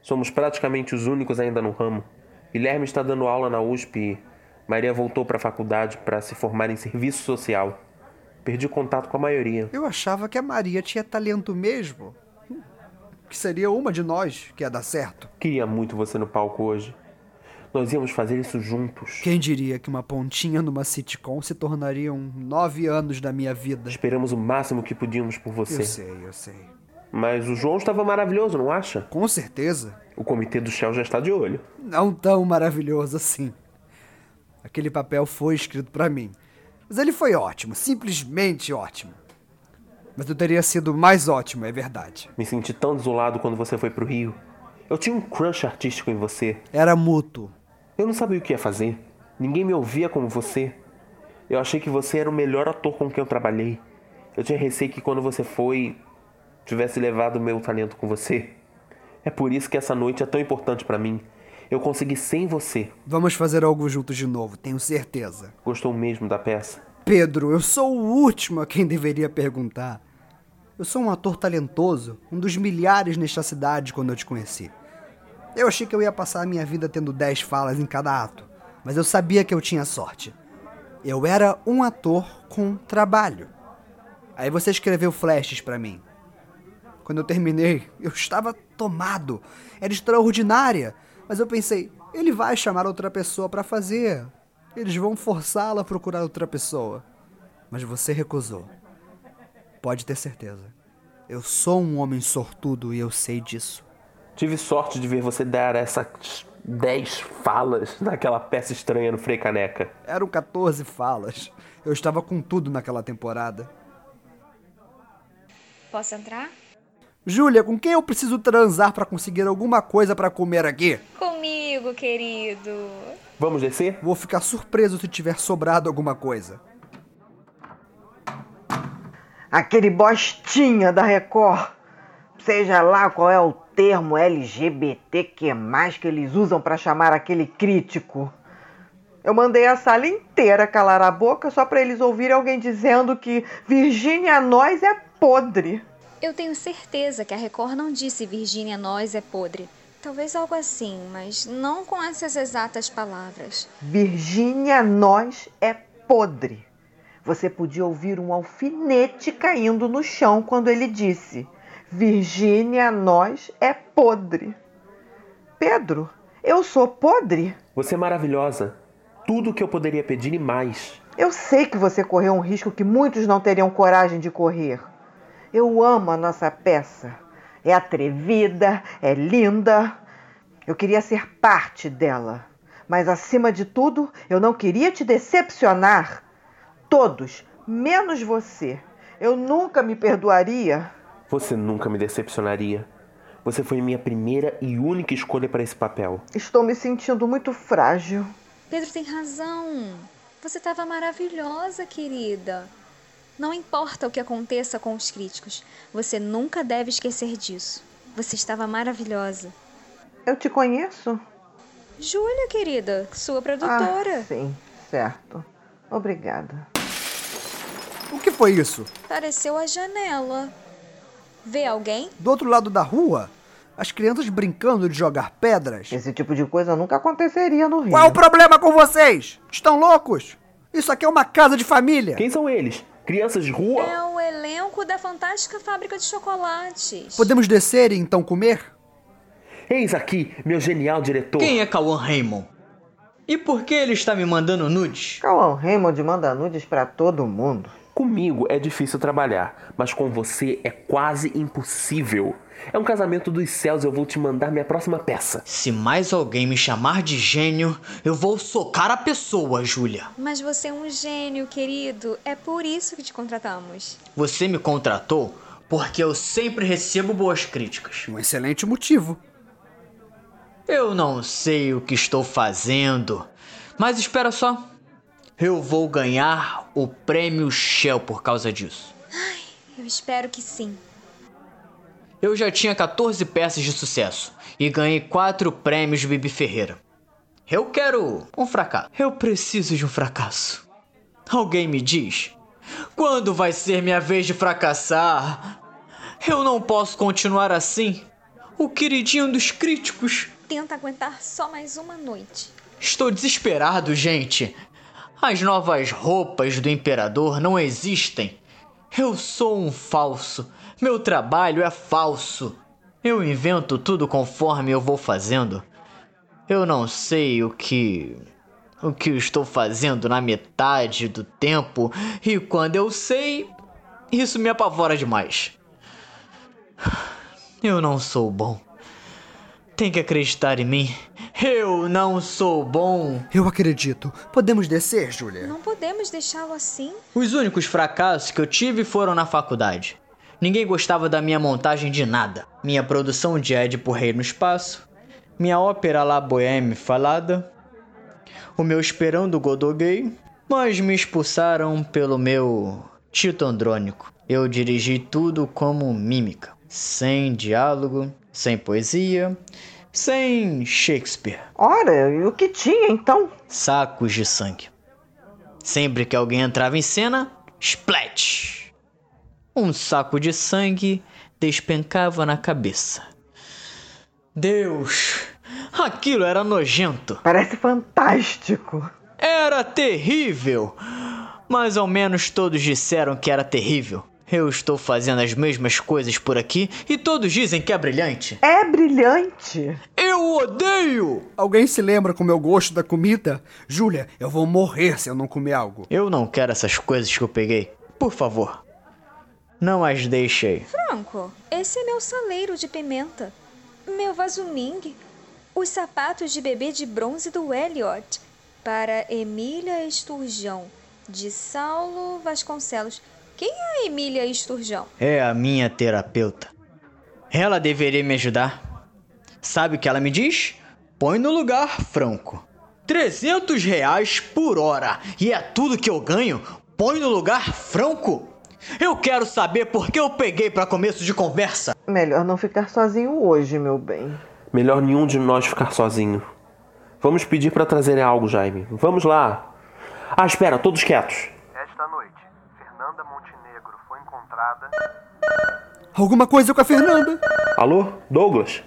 [SPEAKER 8] Somos praticamente os únicos ainda no ramo. Guilherme está dando aula na USP e Maria voltou para a faculdade para se formar em serviço social. Perdi contato com a maioria.
[SPEAKER 2] Eu achava que a Maria tinha talento mesmo. Que seria uma de nós que ia dar certo.
[SPEAKER 8] Queria muito você no palco hoje. Nós íamos fazer isso juntos.
[SPEAKER 2] Quem diria que uma pontinha numa sitcom se tornariam nove anos da minha vida?
[SPEAKER 8] Esperamos o máximo que podíamos por você.
[SPEAKER 2] Eu sei, eu sei.
[SPEAKER 8] Mas o João estava maravilhoso, não acha?
[SPEAKER 2] Com certeza.
[SPEAKER 8] O comitê do Shell já está de olho.
[SPEAKER 2] Não tão maravilhoso assim. Aquele papel foi escrito para mim. Mas ele foi ótimo, simplesmente ótimo. Mas eu teria sido mais ótimo, é verdade.
[SPEAKER 8] Me senti tão desolado quando você foi pro Rio. Eu tinha um crush artístico em você.
[SPEAKER 2] Era mútuo.
[SPEAKER 8] Eu não sabia o que ia fazer. Ninguém me ouvia como você. Eu achei que você era o melhor ator com quem eu trabalhei. Eu tinha receio que quando você foi, tivesse levado o meu talento com você. É por isso que essa noite é tão importante para mim. Eu consegui sem você.
[SPEAKER 2] Vamos fazer algo juntos de novo, tenho certeza.
[SPEAKER 8] Gostou mesmo da peça?
[SPEAKER 2] Pedro, eu sou o último a quem deveria perguntar. Eu sou um ator talentoso, um dos milhares nesta cidade quando eu te conheci. Eu achei que eu ia passar a minha vida tendo dez falas em cada ato, mas eu sabia que eu tinha sorte. Eu era um ator com trabalho. Aí você escreveu flashes para mim. Quando eu terminei, eu estava tomado. Era extraordinária, mas eu pensei, ele vai chamar outra pessoa para fazer. Eles vão forçá-la a procurar outra pessoa. Mas você recusou. Pode ter certeza. Eu sou um homem sortudo e eu sei disso.
[SPEAKER 8] Tive sorte de ver você dar essas 10 falas naquela peça estranha no Frei Caneca.
[SPEAKER 2] Eram 14 falas. Eu estava com tudo naquela temporada.
[SPEAKER 6] Posso entrar?
[SPEAKER 2] Júlia, com quem eu preciso transar para conseguir alguma coisa para comer aqui?
[SPEAKER 6] Comigo, querido.
[SPEAKER 8] Vamos descer?
[SPEAKER 2] Vou ficar surpreso se tiver sobrado alguma coisa.
[SPEAKER 3] Aquele bostinha da Record. Seja lá qual é o termo LGBTQ+, que eles usam para chamar aquele crítico. Eu mandei a sala inteira calar a boca só para eles ouvirem alguém dizendo que Virgínia Nós é podre.
[SPEAKER 6] Eu tenho certeza que a Record não disse Virgínia Nós é podre. Talvez algo assim, mas não com essas exatas palavras.
[SPEAKER 3] Virgínia Nós é podre. Você podia ouvir um alfinete caindo no chão quando ele disse: Virgínia Nós é podre. Pedro, eu sou podre?
[SPEAKER 8] Você é maravilhosa. Tudo o que eu poderia pedir e mais.
[SPEAKER 3] Eu sei que você correu um risco que muitos não teriam coragem de correr. Eu amo a nossa peça. É atrevida, é linda. Eu queria ser parte dela. Mas acima de tudo, eu não queria te decepcionar. Todos, menos você. Eu nunca me perdoaria.
[SPEAKER 8] Você nunca me decepcionaria. Você foi minha primeira e única escolha para esse papel.
[SPEAKER 3] Estou me sentindo muito frágil.
[SPEAKER 6] Pedro tem razão. Você estava maravilhosa, querida. Não importa o que aconteça com os críticos, você nunca deve esquecer disso. Você estava maravilhosa.
[SPEAKER 3] Eu te conheço?
[SPEAKER 6] Júlia, querida, sua produtora.
[SPEAKER 3] Ah, sim, certo. Obrigada.
[SPEAKER 2] O que foi isso?
[SPEAKER 6] Pareceu a janela. Vê alguém?
[SPEAKER 2] Do outro lado da rua? As crianças brincando de jogar pedras?
[SPEAKER 3] Esse tipo de coisa nunca aconteceria no Rio.
[SPEAKER 2] Qual é o problema com vocês? Estão loucos? Isso aqui é uma casa de família.
[SPEAKER 8] Quem são eles? Crianças de rua?
[SPEAKER 6] É o elenco da fantástica fábrica de chocolates.
[SPEAKER 2] Podemos descer e então comer?
[SPEAKER 8] Eis aqui, meu genial diretor.
[SPEAKER 4] Quem é Cauã Raymond? E por que ele está me mandando nudes?
[SPEAKER 3] Cauã Raymond manda nudes pra todo mundo.
[SPEAKER 8] Comigo é difícil trabalhar, mas com você é quase impossível. É um casamento dos céus, eu vou te mandar minha próxima peça.
[SPEAKER 4] Se mais alguém me chamar de gênio, eu vou socar a pessoa, Júlia.
[SPEAKER 6] Mas você é um gênio, querido. É por isso que te contratamos.
[SPEAKER 4] Você me contratou porque eu sempre recebo boas críticas.
[SPEAKER 2] Um excelente motivo.
[SPEAKER 4] Eu não sei o que estou fazendo, mas espera só. Eu vou ganhar o prêmio Shell por causa disso.
[SPEAKER 6] Ai, eu espero que sim.
[SPEAKER 4] Eu já tinha 14 peças de sucesso e ganhei 4 prêmios de Bibi Ferreira. Eu quero um fracasso. Eu preciso de um fracasso. Alguém me diz? Quando vai ser minha vez de fracassar? Eu não posso continuar assim. O queridinho dos críticos.
[SPEAKER 6] Tenta aguentar só mais uma noite.
[SPEAKER 4] Estou desesperado, gente. As novas roupas do imperador não existem. Eu sou um falso. Meu trabalho é falso. Eu invento tudo conforme eu vou fazendo. Eu não sei o que. o que eu estou fazendo na metade do tempo, e quando eu sei, isso me apavora demais. Eu não sou bom. Tem que acreditar em mim. Eu não sou bom.
[SPEAKER 2] Eu acredito. Podemos descer, Júlia?
[SPEAKER 6] Não podemos deixá-lo assim.
[SPEAKER 4] Os únicos fracassos que eu tive foram na faculdade. Ninguém gostava da minha montagem de nada. Minha produção de Édipo Rei no Espaço, minha ópera La Bohème falada, o meu Esperando Godot gay, mas me expulsaram pelo meu Tito Andrônico. Eu dirigi tudo como mímica, sem diálogo, sem poesia, sem Shakespeare.
[SPEAKER 3] Ora, e o que tinha então?
[SPEAKER 4] Sacos de sangue. Sempre que alguém entrava em cena, splat! Um saco de sangue despencava na cabeça. Deus, aquilo era nojento.
[SPEAKER 3] Parece fantástico.
[SPEAKER 4] Era terrível. Mas ao menos todos disseram que era terrível. Eu estou fazendo as mesmas coisas por aqui e todos dizem que é brilhante.
[SPEAKER 3] É brilhante.
[SPEAKER 4] Eu odeio!
[SPEAKER 2] Alguém se lembra como eu gosto da comida? Júlia, eu vou morrer se eu não comer algo.
[SPEAKER 4] Eu não quero essas coisas que eu peguei. Por favor, não as deixe aí.
[SPEAKER 6] Franco, esse é meu saleiro de pimenta. Meu vaso Ming. Os sapatos de bebê de bronze do Elliot. Para Emília Esturjão, de Saulo Vasconcelos. Quem é a Emília Esturjão?
[SPEAKER 4] É a minha terapeuta. Ela deveria me ajudar. Sabe o que ela me diz? Põe no lugar, Franco. 300 reais por hora. E é tudo que eu ganho? Põe no lugar, Franco. Eu quero saber por que eu peguei para começo de conversa.
[SPEAKER 3] Melhor não ficar sozinho hoje, meu bem.
[SPEAKER 8] Melhor nenhum de nós ficar sozinho. Vamos pedir para trazerem algo, Jaime. Vamos lá. Ah, espera, todos quietos.
[SPEAKER 5] Esta noite, Fernanda Montenegro foi encontrada.
[SPEAKER 2] Alguma coisa com a Fernanda?
[SPEAKER 8] Alô, Douglas?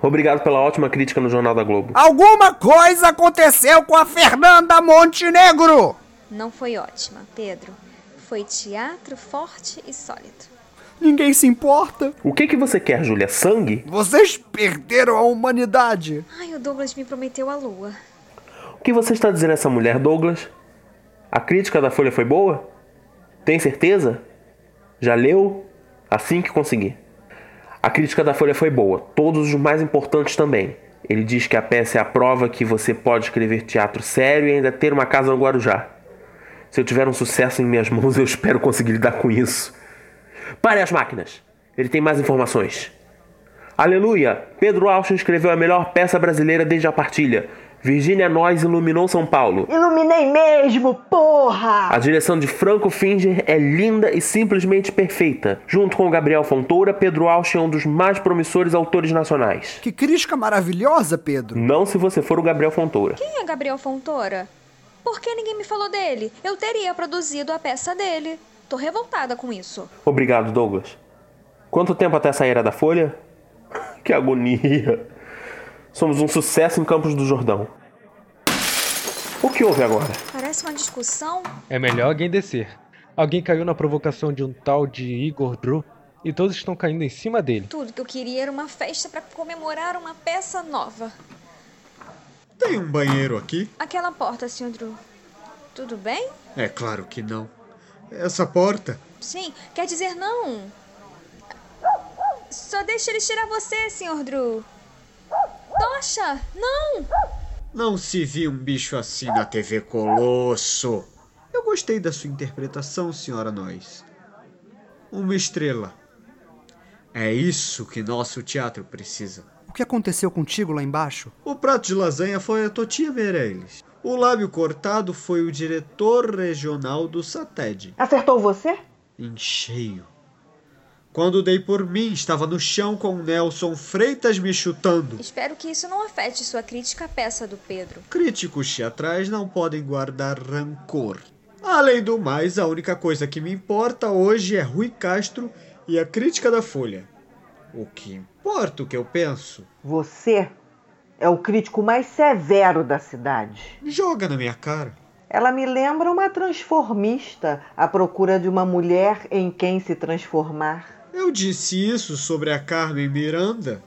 [SPEAKER 8] Obrigado pela ótima crítica no Jornal da Globo.
[SPEAKER 2] Alguma coisa aconteceu com a Fernanda Montenegro!
[SPEAKER 6] Não foi ótima, Pedro. Foi teatro forte e sólido.
[SPEAKER 2] Ninguém se importa.
[SPEAKER 8] O que que você quer, Júlia? Sangue?
[SPEAKER 2] Vocês perderam a humanidade.
[SPEAKER 6] Ai, o Douglas me prometeu a lua.
[SPEAKER 8] O que você está dizendo a essa mulher, Douglas? A crítica da Folha foi boa? Tem certeza? Já leu? Assim que conseguir. A crítica da Folha foi boa, todos os mais importantes também. Ele diz que a peça é a prova que você pode escrever teatro sério e ainda ter uma casa no Guarujá. Se eu tiver um sucesso em minhas [laughs] mãos, eu espero conseguir lidar com isso. Pare as máquinas! Ele tem mais informações. Aleluia! Pedro Alcha escreveu a melhor peça brasileira desde a partilha. Virginia Nós iluminou São Paulo.
[SPEAKER 3] Iluminei mesmo, porra!
[SPEAKER 8] A direção de Franco Finger é linda e simplesmente perfeita. Junto com Gabriel Fontoura, Pedro Alcha é um dos mais promissores autores nacionais.
[SPEAKER 2] Que crítica maravilhosa, Pedro.
[SPEAKER 8] Não se você for o Gabriel Fontoura.
[SPEAKER 6] Quem é Gabriel Fontoura? Por que ninguém me falou dele? Eu teria produzido a peça dele. Tô revoltada com isso.
[SPEAKER 8] Obrigado, Douglas. Quanto tempo até sair da Folha? [laughs] Que agonia. Somos um sucesso em Campos do Jordão. O que houve agora?
[SPEAKER 6] Parece uma discussão.
[SPEAKER 1] É melhor alguém descer. Alguém caiu na provocação de um tal de Igor Drew e todos estão caindo em cima dele.
[SPEAKER 6] Tudo que eu queria era uma festa para comemorar uma peça nova.
[SPEAKER 7] Tem um banheiro aqui?
[SPEAKER 6] Aquela porta, Sr. Drew. Tudo bem?
[SPEAKER 7] É claro que não. Essa porta?
[SPEAKER 6] Sim, quer dizer não. Só deixa ele tirar você, Sr. Drew. Tocha, não!
[SPEAKER 7] Não se viu um bicho assim na TV Colosso. Eu gostei da sua interpretação, senhora Nós. Uma estrela. É isso que nosso teatro precisa.
[SPEAKER 2] O que aconteceu contigo lá embaixo?
[SPEAKER 7] O prato de lasanha foi a Totia Meirelles. O lábio cortado foi o diretor regional do SATED.
[SPEAKER 3] Acertou você?
[SPEAKER 7] Em cheio. Quando dei por mim, estava no chão com o Nelson Freitas me chutando.
[SPEAKER 6] Espero que isso não afete sua crítica à peça do Pedro.
[SPEAKER 7] Críticos teatrais não podem guardar rancor. Além do mais, a única coisa que me importa hoje é Rui Castro e a crítica da Folha. O que importa o que eu penso?
[SPEAKER 3] Você é o crítico mais severo da cidade.
[SPEAKER 7] Joga na minha cara.
[SPEAKER 3] Ela me lembra uma transformista à procura de uma mulher em quem se transformar.
[SPEAKER 7] Eu disse isso sobre a Carmen Miranda.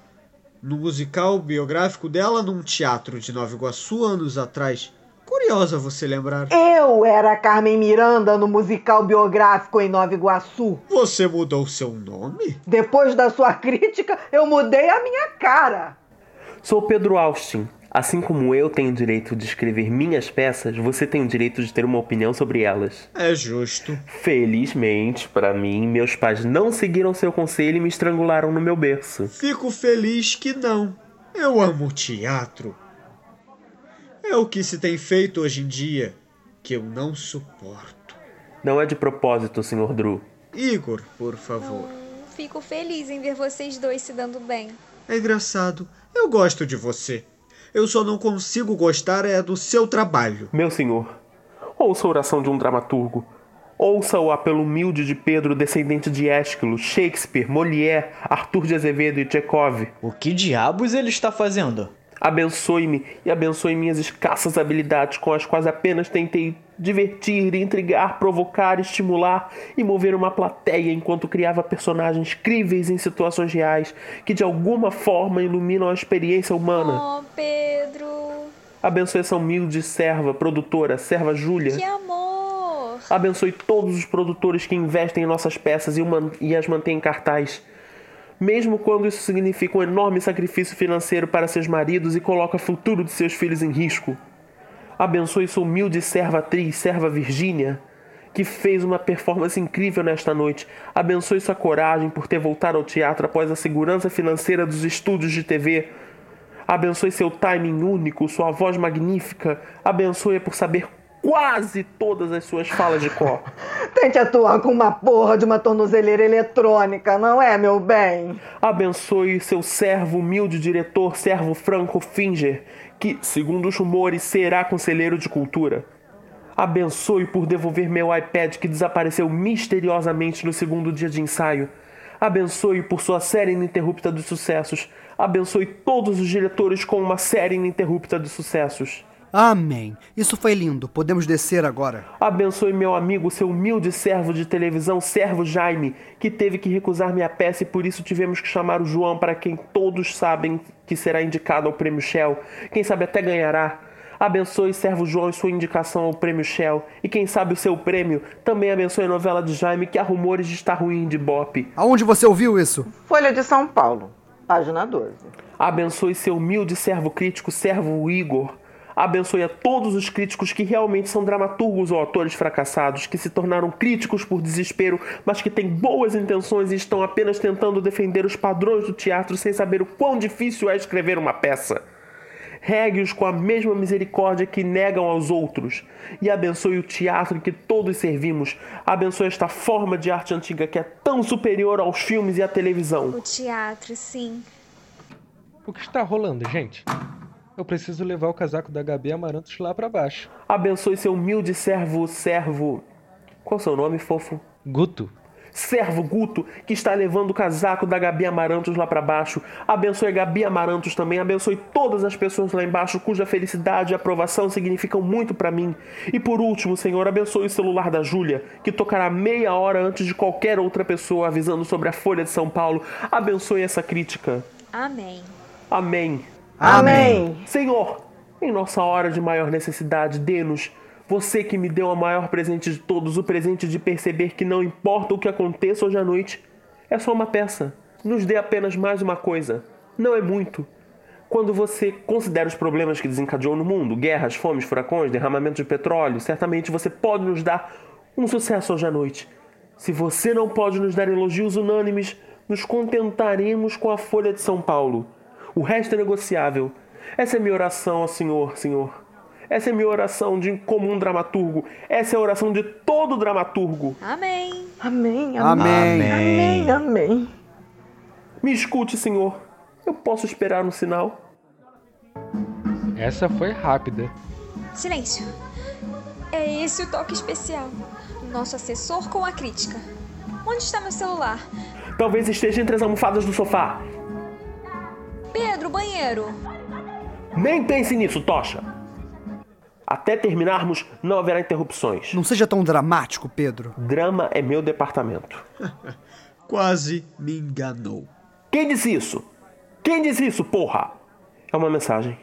[SPEAKER 7] no musical biográfico dela num teatro de Nova Iguaçu anos atrás. Curiosa você lembrar.
[SPEAKER 3] Eu era a Carmen Miranda no musical biográfico em Nova Iguaçu.
[SPEAKER 7] Você mudou seu nome?
[SPEAKER 3] Depois da sua [laughs] crítica, eu mudei a minha cara.
[SPEAKER 8] Sou Pedro Austin. Assim como eu tenho o direito de escrever minhas peças, você tem o direito de ter uma opinião sobre elas.
[SPEAKER 7] É justo.
[SPEAKER 8] Felizmente, para mim, meus pais não seguiram seu conselho e me estrangularam no meu berço.
[SPEAKER 7] Fico feliz que não. Eu amo teatro. É o que se tem feito hoje em dia que eu não suporto.
[SPEAKER 8] Não é de propósito, Sr. Drew.
[SPEAKER 7] Igor, por favor.
[SPEAKER 6] Hum, fico feliz em ver vocês dois se dando bem.
[SPEAKER 7] É engraçado. Eu gosto de você. Eu só não consigo gostar é do seu trabalho.
[SPEAKER 8] Meu senhor, ouça a oração de um dramaturgo. Ouça o apelo humilde de Pedro, descendente de Ésquilo, Shakespeare, Molière, Arthur de Azevedo e Chekhov.
[SPEAKER 4] O que diabos ele está fazendo?
[SPEAKER 8] Abençoe-me e abençoe minhas escassas habilidades, com as quais apenas tentei divertir, intrigar, provocar, estimular e mover uma plateia enquanto criava personagens críveis em situações reais que de alguma forma iluminam a experiência humana.
[SPEAKER 6] Oh, Pedro!
[SPEAKER 8] Abençoe essa humilde serva, produtora, serva Júlia.
[SPEAKER 6] Que amor!
[SPEAKER 8] Abençoe todos os produtores que investem em nossas peças e, e as mantêm em cartaz mesmo quando isso significa um enorme sacrifício financeiro para seus maridos e coloca o futuro de seus filhos em risco. Abençoe sua humilde serva atriz, serva Virgínia, que fez uma performance incrível nesta noite. Abençoe sua coragem por ter voltado ao teatro após a segurança financeira dos estúdios de TV. Abençoe seu timing único, sua voz magnífica. Abençoe por saber quase todas as suas falas de cor. [laughs]
[SPEAKER 3] Tente atuar com uma porra de uma tornozeleira eletrônica, não é, meu bem?
[SPEAKER 8] Abençoe seu servo humilde diretor, servo Franco Finger, que, segundo os rumores, será conselheiro de cultura. Abençoe por devolver meu iPad que desapareceu misteriosamente no segundo dia de ensaio. Abençoe por sua série ininterrupta de sucessos. Abençoe todos os diretores com uma série ininterrupta de sucessos.
[SPEAKER 2] Amém. Isso foi lindo. Podemos descer agora.
[SPEAKER 8] Abençoe meu amigo, seu humilde servo de televisão, servo Jaime, que teve que recusar minha peça e por isso tivemos que chamar o João, para quem todos sabem que será indicado ao prêmio Shell. Quem sabe até ganhará. Abençoe servo João e sua indicação ao prêmio Shell. E quem sabe o seu prêmio. Também abençoe a novela de Jaime, que há rumores de estar ruim de Bop.
[SPEAKER 2] Aonde você ouviu isso?
[SPEAKER 3] Folha de São Paulo, página 12.
[SPEAKER 8] Abençoe seu humilde servo crítico, servo Igor abençoe a todos os críticos que realmente são dramaturgos ou atores fracassados, que se tornaram críticos por desespero, mas que têm boas intenções e estão apenas tentando defender os padrões do teatro sem saber o quão difícil é escrever uma peça. Regue-os com a mesma misericórdia que negam aos outros. E abençoe o teatro em que todos servimos. Abençoe esta forma de arte antiga que é tão superior aos filmes e à televisão.
[SPEAKER 6] O teatro, sim.
[SPEAKER 1] O que está rolando, gente? Eu preciso levar o casaco da Gabi Amarantos lá para baixo.
[SPEAKER 8] Abençoe seu humilde servo, servo. Qual é o seu nome, fofo?
[SPEAKER 1] Guto.
[SPEAKER 8] Servo Guto, que está levando o casaco da Gabi Amarantos lá para baixo. Abençoe a Gabi Amarantos também. Abençoe todas as pessoas lá embaixo cuja felicidade e aprovação significam muito para mim. E por último, Senhor, abençoe o celular da Júlia, que tocará meia hora antes de qualquer outra pessoa avisando sobre a Folha de São Paulo. Abençoe essa crítica.
[SPEAKER 6] Amém.
[SPEAKER 8] Amém.
[SPEAKER 3] Amém.
[SPEAKER 8] Senhor, em nossa hora de maior necessidade, dê-nos, você que me deu o maior presente de todos, o presente de perceber que não importa o que aconteça hoje à noite, é só uma peça. Nos dê apenas mais uma coisa. Não é muito. Quando você considera os problemas que desencadeou no mundo, guerras, fomes, furacões, derramamento de petróleo, certamente você pode nos dar um sucesso hoje à noite. Se você não pode nos dar elogios unânimes, nos contentaremos com a Folha de São Paulo o resto é negociável. Essa é minha oração ao Senhor, Senhor. Essa é minha oração de comum dramaturgo. Essa é a oração de todo dramaturgo.
[SPEAKER 6] Amém.
[SPEAKER 3] Amém.
[SPEAKER 2] Amém.
[SPEAKER 3] Amém. Amém.
[SPEAKER 8] Me escute, Senhor. Eu posso esperar um sinal?
[SPEAKER 1] Essa foi rápida.
[SPEAKER 6] Silêncio. É esse o toque especial. Nosso assessor com a crítica. Onde está meu celular?
[SPEAKER 8] Talvez esteja entre as almofadas do sofá.
[SPEAKER 6] Pedro, banheiro.
[SPEAKER 8] Nem pense nisso, Tocha. Até terminarmos, não haverá interrupções.
[SPEAKER 2] Não seja tão dramático, Pedro.
[SPEAKER 8] Drama é meu departamento. [laughs]
[SPEAKER 7] Quase me enganou.
[SPEAKER 8] Quem disse isso? Quem diz isso, porra? É uma mensagem.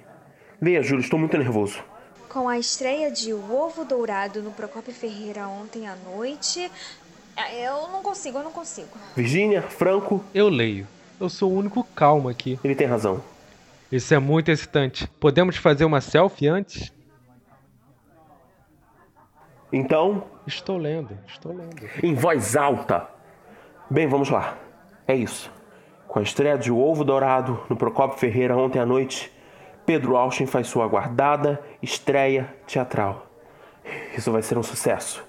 [SPEAKER 8] Leia, Júlio, estou muito nervoso.
[SPEAKER 6] Com a estreia de O Ovo Dourado no Procopio Ferreira ontem à noite. é, Eu não consigo, eu não consigo.
[SPEAKER 8] Virgínia, Franco,
[SPEAKER 1] Eu leio. Eu sou o único calmo aqui.
[SPEAKER 8] ele tem razão.
[SPEAKER 1] Isso é muito excitante. Podemos fazer uma selfie antes?
[SPEAKER 8] Então,
[SPEAKER 1] Estou lendo, estou lendo.
[SPEAKER 8] em voz alta. Bem, vamos lá. É isso. Com a estreia de O Ovo Dourado no Procopio Ferreira ontem à noite, Pedro Austin faz sua aguardada estreia teatral. Isso vai ser um sucesso.